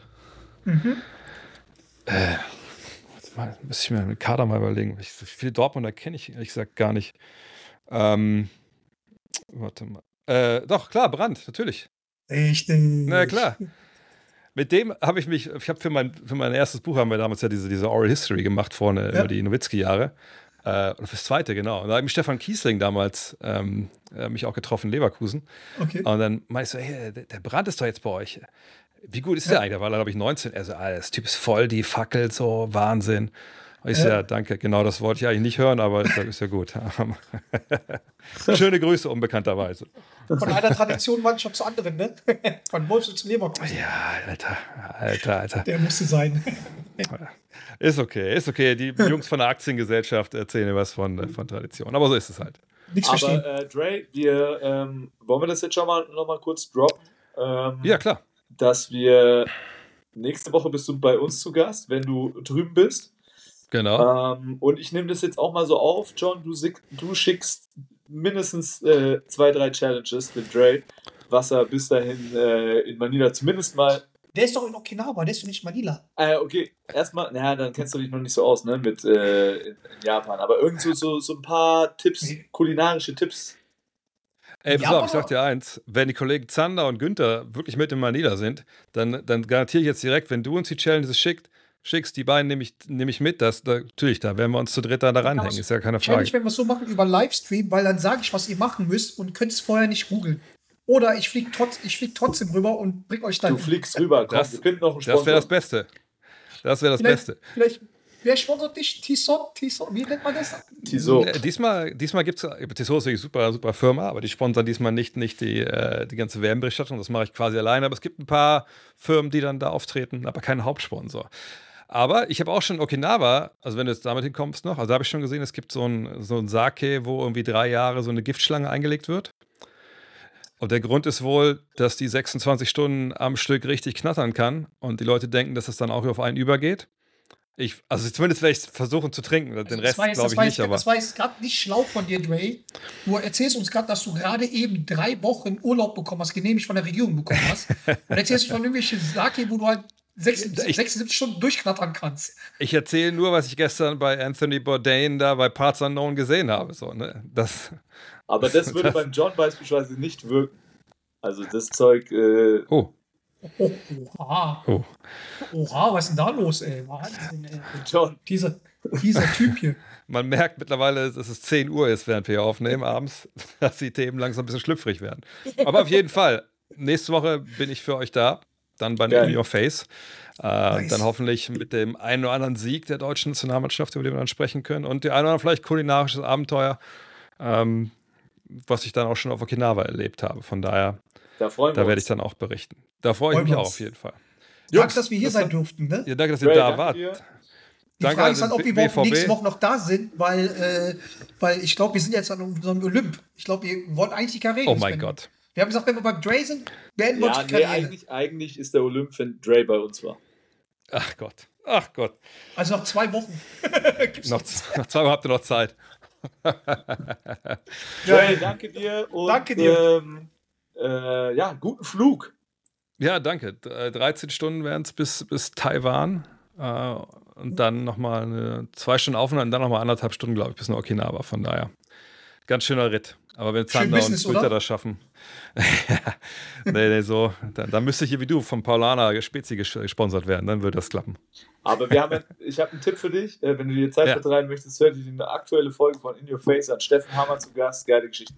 Mhm. Äh, mal, muss ich mir den Kader mal überlegen. Ich, so viele Dortmunder kenne ich ehrlich gesagt gar nicht. Ähm, warte mal. Äh, doch, klar, Brandt, natürlich. Richtig. Na klar. Mit dem habe ich mich, ich habe für mein, für mein erstes Buch haben wir damals ja diese, diese Oral History gemacht, vorne Ja. über die Nowitzki-Jahre. Äh, fürs zweite, genau. Und da habe ich mit Stefan Kiesling damals ähm, äh, mich auch getroffen in Leverkusen. Okay. Und dann meinst du, hey, der, Brand ist doch jetzt bei euch. Wie gut ist der eigentlich? Da war er, glaube ich, 19. Er so, ah, das Typ ist voll, die fackelt so, Wahnsinn. Ich so, Ja. danke, genau das wollte ich eigentlich nicht hören, aber ist ja, ist ja gut. Schöne Grüße, unbekannterweise. Von einer Tradition zur anderen, ne? Von Wolfsburg zu Leverkusen. Ja, Alter, Alter, Alter. Der musste sein. Ist okay, ist okay. Die Jungs von der Aktiengesellschaft erzählen was von, äh, von Tradition. Aber so ist es halt. Nichts verstehen. Aber äh, Dre, wir, ähm, wollen wir das jetzt schon mal noch mal kurz droppen? Ähm, Ja, klar. Dass wir nächste Woche bist du bei uns zu Gast, wenn du drüben bist. Genau. Ähm, und ich nehme das jetzt auch mal so auf, John. Du, du schickst mindestens äh, zwei, drei Challenges mit Dre, was er bis dahin äh, in Manila zumindest mal. Der ist doch in Okinawa, der ist doch nicht in Manila. Äh, okay, erstmal, naja, dann kennst du dich noch nicht so aus, ne, mit äh, in, in Japan. Aber irgend so, so, so ein paar Tipps, kulinarische Tipps. Ey, pass Ja, auf, ich sag dir eins: Wenn die Kollegen Zander und Günther wirklich mit in Manila sind, dann, dann garantiere ich jetzt direkt, wenn du uns die Challenges schickt, schickst, die beiden nehme ich, nehm ich mit. Das, da, natürlich, da werden wir uns zu dritt da ranhängen. Ist ja keine Wahrscheinlich, Frage. wenn wir es so machen über Livestream, weil dann sage ich, was ihr machen müsst und könnt es vorher nicht googeln. Oder ich fliege trotz, ich flieg trotzdem rüber und bring euch dann. Du fliegst rüber, komm, Das- wir finden noch einen Das wäre Sponsor. das Beste. Das wäre das vielleicht, Beste. vielleicht, wer sponsert dich? Tison? Wie nennt man das? Tissot. Äh, Diesmal, diesmal gibt es, Tissot ist wirklich super, super Firma, aber die sponsern diesmal nicht, nicht die, äh, die ganze WM-Berichterstattung, das mache ich quasi alleine, aber es gibt ein paar Firmen, die dann da auftreten, aber keinen Hauptsponsor. Aber ich habe auch schon Okinawa, also wenn du jetzt damit hinkommst noch, also da habe ich schon gesehen, es gibt so ein, so ein Sake, wo irgendwie drei Jahre so eine Giftschlange eingelegt wird. Und der Grund ist wohl, dass die 26 Stunden am Stück richtig knattern kann und die Leute denken, dass es dann auch auf einen übergeht. Ich, also zumindest werde ich versuchen zu trinken, den Also Das Rest glaube das ich nicht, aber... Das war jetzt gerade nicht schlau von dir, Dre. Du erzählst uns gerade, dass du gerade eben drei Wochen Urlaub bekommen hast, genehmigt von der Regierung bekommen hast. Und erzählst du von irgendwelchen Sake, wo du halt 76, Ich- 76 Stunden durchknattern kannst. Ich erzähle nur, was ich gestern bei Anthony Bourdain da bei Parts Unknown gesehen habe. So, ne? das, Aber das würde beim John beispielsweise nicht wirken. Also das Zeug, äh, oh, Oh, oha. oh. Oha, was ist denn da los, ey? Wahnsinn, ey. John, Dieser, dieser Typ hier. Man merkt mittlerweile, dass es 10 Uhr ist, während wir hier aufnehmen abends, dass die Themen langsam ein bisschen schlüpfrig werden. Aber auf jeden Fall, nächste Woche bin ich für euch da. Dann bei Geil. In Your Face. Äh, Nice. Dann hoffentlich mit dem einen oder anderen Sieg der deutschen Nationalmannschaft, über den wir dann sprechen können. Und der ein oder andere vielleicht kulinarisches Abenteuer, ähm, was ich dann auch schon auf Okinawa erlebt habe. Von daher, Da freuen da wir werde ich dann auch berichten. Da freue ich mich auch auf jeden Fall. Danke, dass wir hier das sein durften. Ne? Ja, danke, dass ihr Ray, da danke wart. dir. Die Danke Frage ist halt, ob wir überhaupt BVB. nächste Woche noch da sind, weil, äh, weil ich glaube, wir sind jetzt an unserem Olymp. Ich glaube, wir wollen eigentlich die Karriere. Oh mein. Gott. Wir haben gesagt, wenn wir beim Dre sind, beenden wir Ja, uns die nee, eigentlich, eigentlich ist der Olymp, wenn Dre bei uns war. Ach Gott. Ach Gott. Also noch zwei Wochen. Noch, noch zwei Wochen habt ihr noch Zeit. Dre, danke dir. Und, Danke dir. Ähm, äh, ja, guten Flug. Ja, danke. D- äh, 13 Stunden wären es bis, bis Taiwan. Äh, und dann nochmal zwei Stunden Aufnahme und dann nochmal anderthalb Stunden, glaube ich, bis nach Okinawa. Von daher. Ganz schöner Ritt. Aber wenn Zander und Business, Twitter oder? das schaffen. nee, nee, so. Dann, dann müsste ich hier wie du vom Paulaner Spezi ges- gesponsert werden. Dann würde das klappen. Aber wir haben, ich habe einen Tipp für dich. Äh, wenn du dir Zeit Ja. vertreiben möchtest, hör dir die aktuelle Folge von In Your Face an. Steffen Hammer zu Gast. Geile Geschichte.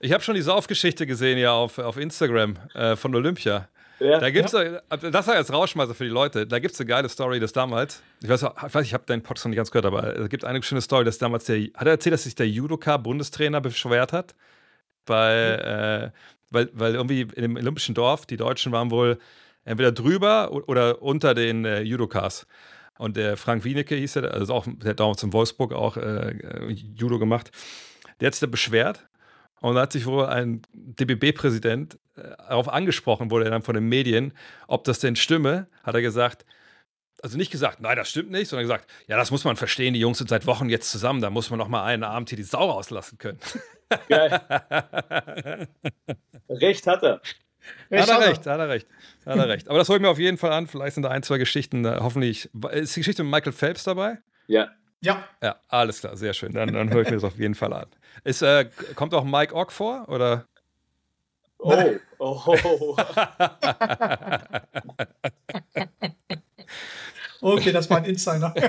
Ich habe schon die Saufgeschichte gesehen ja auf, auf Instagram äh, von Olympia. Ja, Da gibt's ja. das war jetzt Rauschmeißer für die Leute. Da gibt es eine geile Story, das damals. Ich weiß, ich, weiß, ich habe deinen Podcast noch nicht ganz gehört, aber es gibt eine schöne Story, dass damals der. Hat er erzählt, dass sich der Judoka-Bundestrainer beschwert hat? Bei, äh, weil, weil irgendwie in dem olympischen Dorf, die Deutschen waren wohl entweder drüber oder unter den äh, Judokas. Und der Frank Wienecke hieß er, also auch, der hat damals in Wolfsburg auch äh, Judo gemacht. Der hat sich da beschwert und da hat sich wohl ein DBB-Präsident äh, darauf angesprochen, wurde er dann von den Medien, ob das denn stimme, hat er gesagt, also nicht gesagt, nein, das stimmt nicht, sondern gesagt, ja, das muss man verstehen, die Jungs sind seit Wochen jetzt zusammen, da muss man noch mal einen Abend hier die Sau rauslassen können. geil. Recht hat er. hat er recht, hat er recht, hat er recht. Aber das hole ich mir auf jeden Fall an, vielleicht sind da ein, zwei Geschichten, hoffentlich, ist die Geschichte mit Michael Phelps dabei? Ja. Ja, Ja, alles klar, sehr schön, dann, dann höre ich mir das auf jeden Fall an. Ist, äh, kommt auch Mike Ock vor, oder? Oh, oh, oh. okay, das war ein Insider.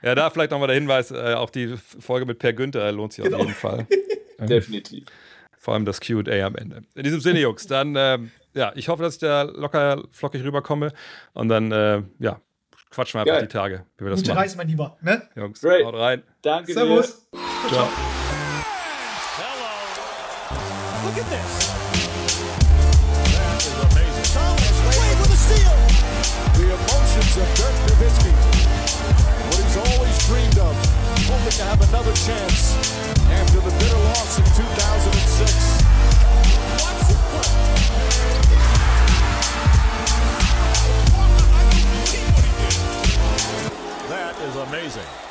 Ja, da vielleicht nochmal der Hinweis, äh, auch die Folge mit Per Günther lohnt sich Genau. auf jeden Fall. definitiv. Vor allem das QA am Ende. In diesem Sinne, Jungs, dann, ähm, ja, ich hoffe, dass ich da locker flockig rüberkomme und dann, äh, ja, quatschen wir einfach Geil. die Tage, wie wir das Gute machen. Reise, mein Lieber. Ne? Jungs, Great. haut rein. Danke Servus. Ciao. Hello. amazing.